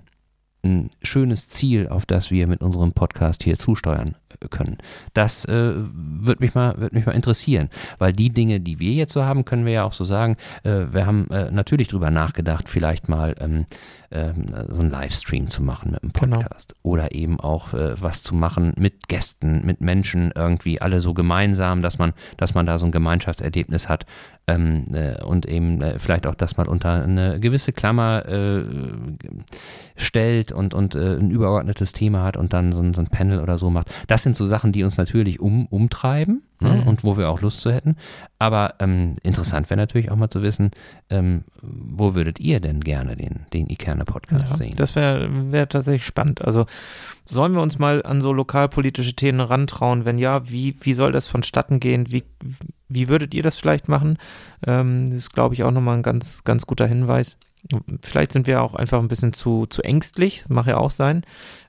ein schönes Ziel, auf das wir mit unserem Podcast hier zusteuern können. Das äh, würde mich, mal, würd mich mal interessieren, weil die Dinge, die wir jetzt so haben, können wir ja auch so sagen, äh, wir haben äh, natürlich drüber nachgedacht, vielleicht mal ähm, ähm, so einen Livestream zu machen mit einem genau. Podcast genau. oder eben auch äh, was zu machen mit Gästen, mit Menschen irgendwie alle so gemeinsam, dass man, dass man da so ein Gemeinschaftserlebnis hat ähm, äh, und eben äh, vielleicht auch das mal unter eine gewisse Klammer äh, stellt und, und ein übergeordnetes Thema hat und dann so ein, so ein Panel oder so macht. Das sind so Sachen, die uns natürlich um, umtreiben ne? mhm. und wo wir auch Lust zu hätten. Aber ähm, interessant wäre natürlich auch mal zu wissen, ähm, wo würdet ihr denn gerne den, den Ikerne-Podcast ja, sehen? Das wäre wär tatsächlich spannend. Also sollen wir uns mal an so lokalpolitische Themen rantrauen? Wenn ja, wie, wie soll das vonstatten gehen? Wie, wie würdet ihr das vielleicht machen? Ähm, das ist, glaube ich, auch nochmal ein ganz, ganz guter Hinweis. Vielleicht sind wir auch einfach ein bisschen zu, zu ängstlich, mag ja auch sein,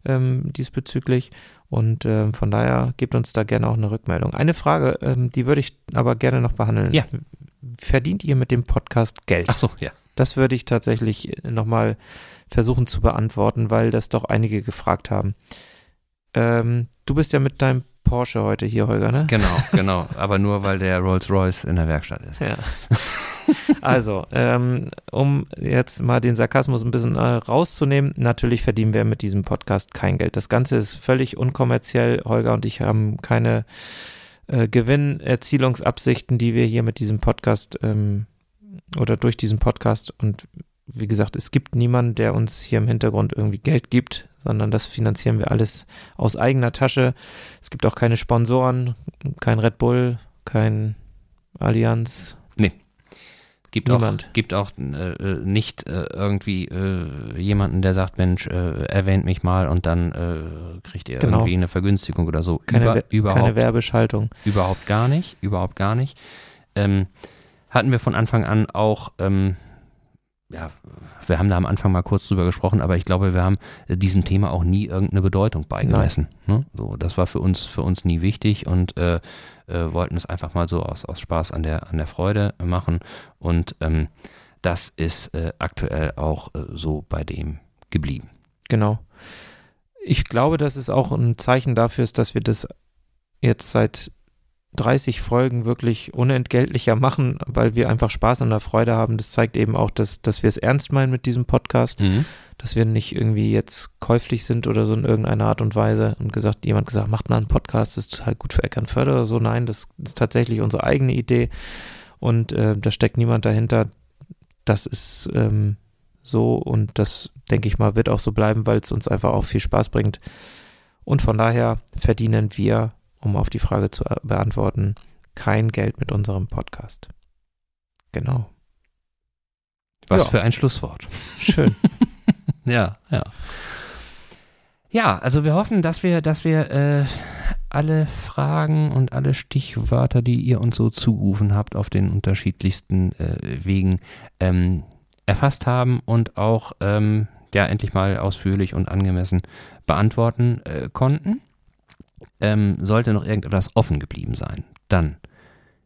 ähm, diesbezüglich. Und äh, von daher gebt uns da gerne auch eine Rückmeldung. Eine Frage, ähm, die würde ich aber gerne noch behandeln. Ja. Verdient ihr mit dem Podcast Geld? Ach so, ja. Das würde ich tatsächlich nochmal versuchen zu beantworten, weil das doch einige gefragt haben. Ähm, du bist ja mit deinem Porsche heute hier, Holger, ne? Genau, *laughs* genau. Aber nur, weil der Rolls-Royce in der Werkstatt ist. Ja. Also, ähm, um jetzt mal den Sarkasmus ein bisschen äh, rauszunehmen, natürlich verdienen wir mit diesem Podcast kein Geld. Das Ganze ist völlig unkommerziell. Holger und ich haben keine äh, Gewinnerzielungsabsichten, die wir hier mit diesem Podcast ähm, oder durch diesen Podcast und wie gesagt, es gibt niemanden, der uns hier im Hintergrund irgendwie Geld gibt, sondern das finanzieren wir alles aus eigener Tasche. Es gibt auch keine Sponsoren, kein Red Bull, kein Allianz, Gibt Niemand. auch, gibt auch äh, äh, nicht äh, irgendwie äh, jemanden, der sagt, Mensch, äh, erwähnt mich mal und dann äh, kriegt ihr genau. irgendwie eine Vergünstigung oder so. Keine, Über, überhaupt, keine Werbeschaltung. Überhaupt gar nicht, überhaupt gar nicht. Ähm, hatten wir von Anfang an auch ähm, ja, wir haben da am Anfang mal kurz drüber gesprochen, aber ich glaube, wir haben diesem Thema auch nie irgendeine Bedeutung beigemessen. Ne? So, das war für uns, für uns nie wichtig und äh, äh, wollten es einfach mal so aus, aus Spaß an der, an der Freude machen. Und ähm, das ist äh, aktuell auch äh, so bei dem geblieben. Genau. Ich glaube, dass es auch ein Zeichen dafür ist, dass wir das jetzt seit 30 Folgen wirklich unentgeltlicher machen, weil wir einfach Spaß an der Freude haben. Das zeigt eben auch, dass, dass wir es ernst meinen mit diesem Podcast, mhm. dass wir nicht irgendwie jetzt käuflich sind oder so in irgendeiner Art und Weise und gesagt, jemand gesagt, macht mal einen Podcast, das ist total gut für Eckernförde oder so. Nein, das ist tatsächlich unsere eigene Idee und äh, da steckt niemand dahinter. Das ist ähm, so und das, denke ich mal, wird auch so bleiben, weil es uns einfach auch viel Spaß bringt. Und von daher verdienen wir um auf die Frage zu äh, beantworten, kein Geld mit unserem Podcast. Genau. Was ja. für ein Schlusswort. Schön. *laughs* ja, ja. Ja, also wir hoffen, dass wir, dass wir äh, alle Fragen und alle Stichwörter, die ihr uns so zugerufen habt, auf den unterschiedlichsten äh, Wegen ähm, erfasst haben und auch ähm, ja endlich mal ausführlich und angemessen beantworten äh, konnten. Ähm, sollte noch irgendetwas offen geblieben sein, dann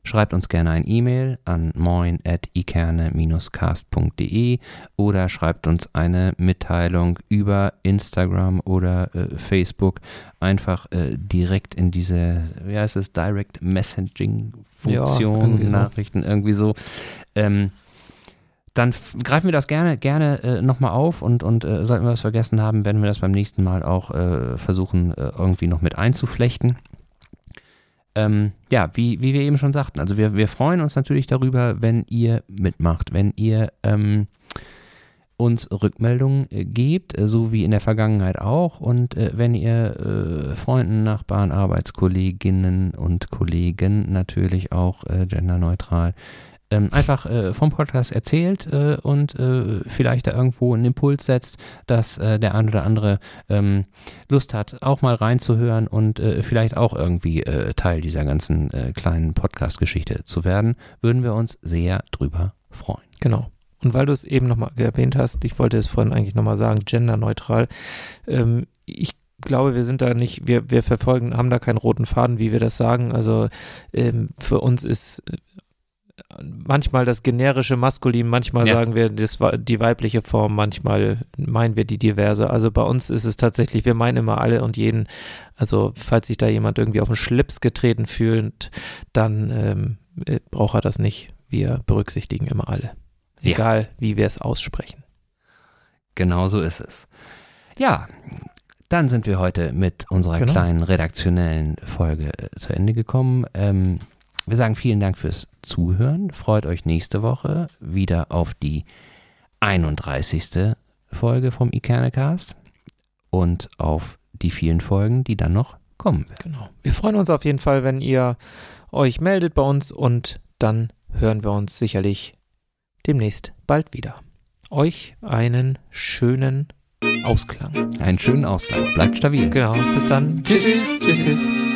Schreibt uns gerne ein E-Mail an moin.ikerne-cast.de oder schreibt uns eine Mitteilung über Instagram oder äh, Facebook einfach äh, direkt in diese, wie heißt es, Direct Messaging Funktion, ja, Nachrichten, so. irgendwie so. Ähm, dann greifen wir das gerne, gerne äh, nochmal auf und, und äh, sollten wir was vergessen haben, werden wir das beim nächsten Mal auch äh, versuchen, äh, irgendwie noch mit einzuflechten ähm, ja, wie, wie wir eben schon sagten, also wir, wir freuen uns natürlich darüber, wenn ihr mitmacht, wenn ihr ähm, uns Rückmeldungen äh, gebt, äh, so wie in der Vergangenheit auch. Und äh, wenn ihr äh, Freunden, Nachbarn, Arbeitskolleginnen und Kollegen natürlich auch äh, genderneutral ähm, einfach äh, vom Podcast erzählt äh, und äh, vielleicht da irgendwo einen Impuls setzt, dass äh, der ein oder andere ähm, Lust hat, auch mal reinzuhören und äh, vielleicht auch irgendwie äh, Teil dieser ganzen kleinen Podcast-Geschichte zu werden, würden wir uns sehr drüber freuen. Genau. Und weil du es eben nochmal erwähnt hast, ich wollte es vorhin eigentlich nochmal sagen, genderneutral. Ähm, ich glaube, wir sind da nicht, wir, wir verfolgen, haben da keinen roten Faden, wie wir das sagen. Also ähm, für uns ist manchmal das generische Maskulin, manchmal ja. sagen wir das die weibliche Form, manchmal meinen wir die diverse. Also bei uns ist es tatsächlich, wir meinen immer alle und jeden. Also falls sich da jemand irgendwie auf den Schlips getreten fühlt, dann ähm, äh, braucht er das nicht. Wir berücksichtigen immer alle. Egal, ja. wie wir es aussprechen. Genau so ist es. Ja, dann sind wir heute mit unserer genau. kleinen redaktionellen Folge äh, zu Ende gekommen. Ähm, wir sagen vielen Dank fürs Zuhören. Freut euch nächste Woche wieder auf die 31. Folge vom Ikernecast und auf die vielen Folgen, die dann noch kommen werden. Genau. Wir freuen uns auf jeden Fall, wenn ihr euch meldet bei uns und dann hören wir uns sicherlich demnächst bald wieder. Euch einen schönen Ausklang. Einen schönen Ausklang. Bleibt stabil. Genau. Bis dann. Tschüss. Tschüss. Tschüss. tschüss.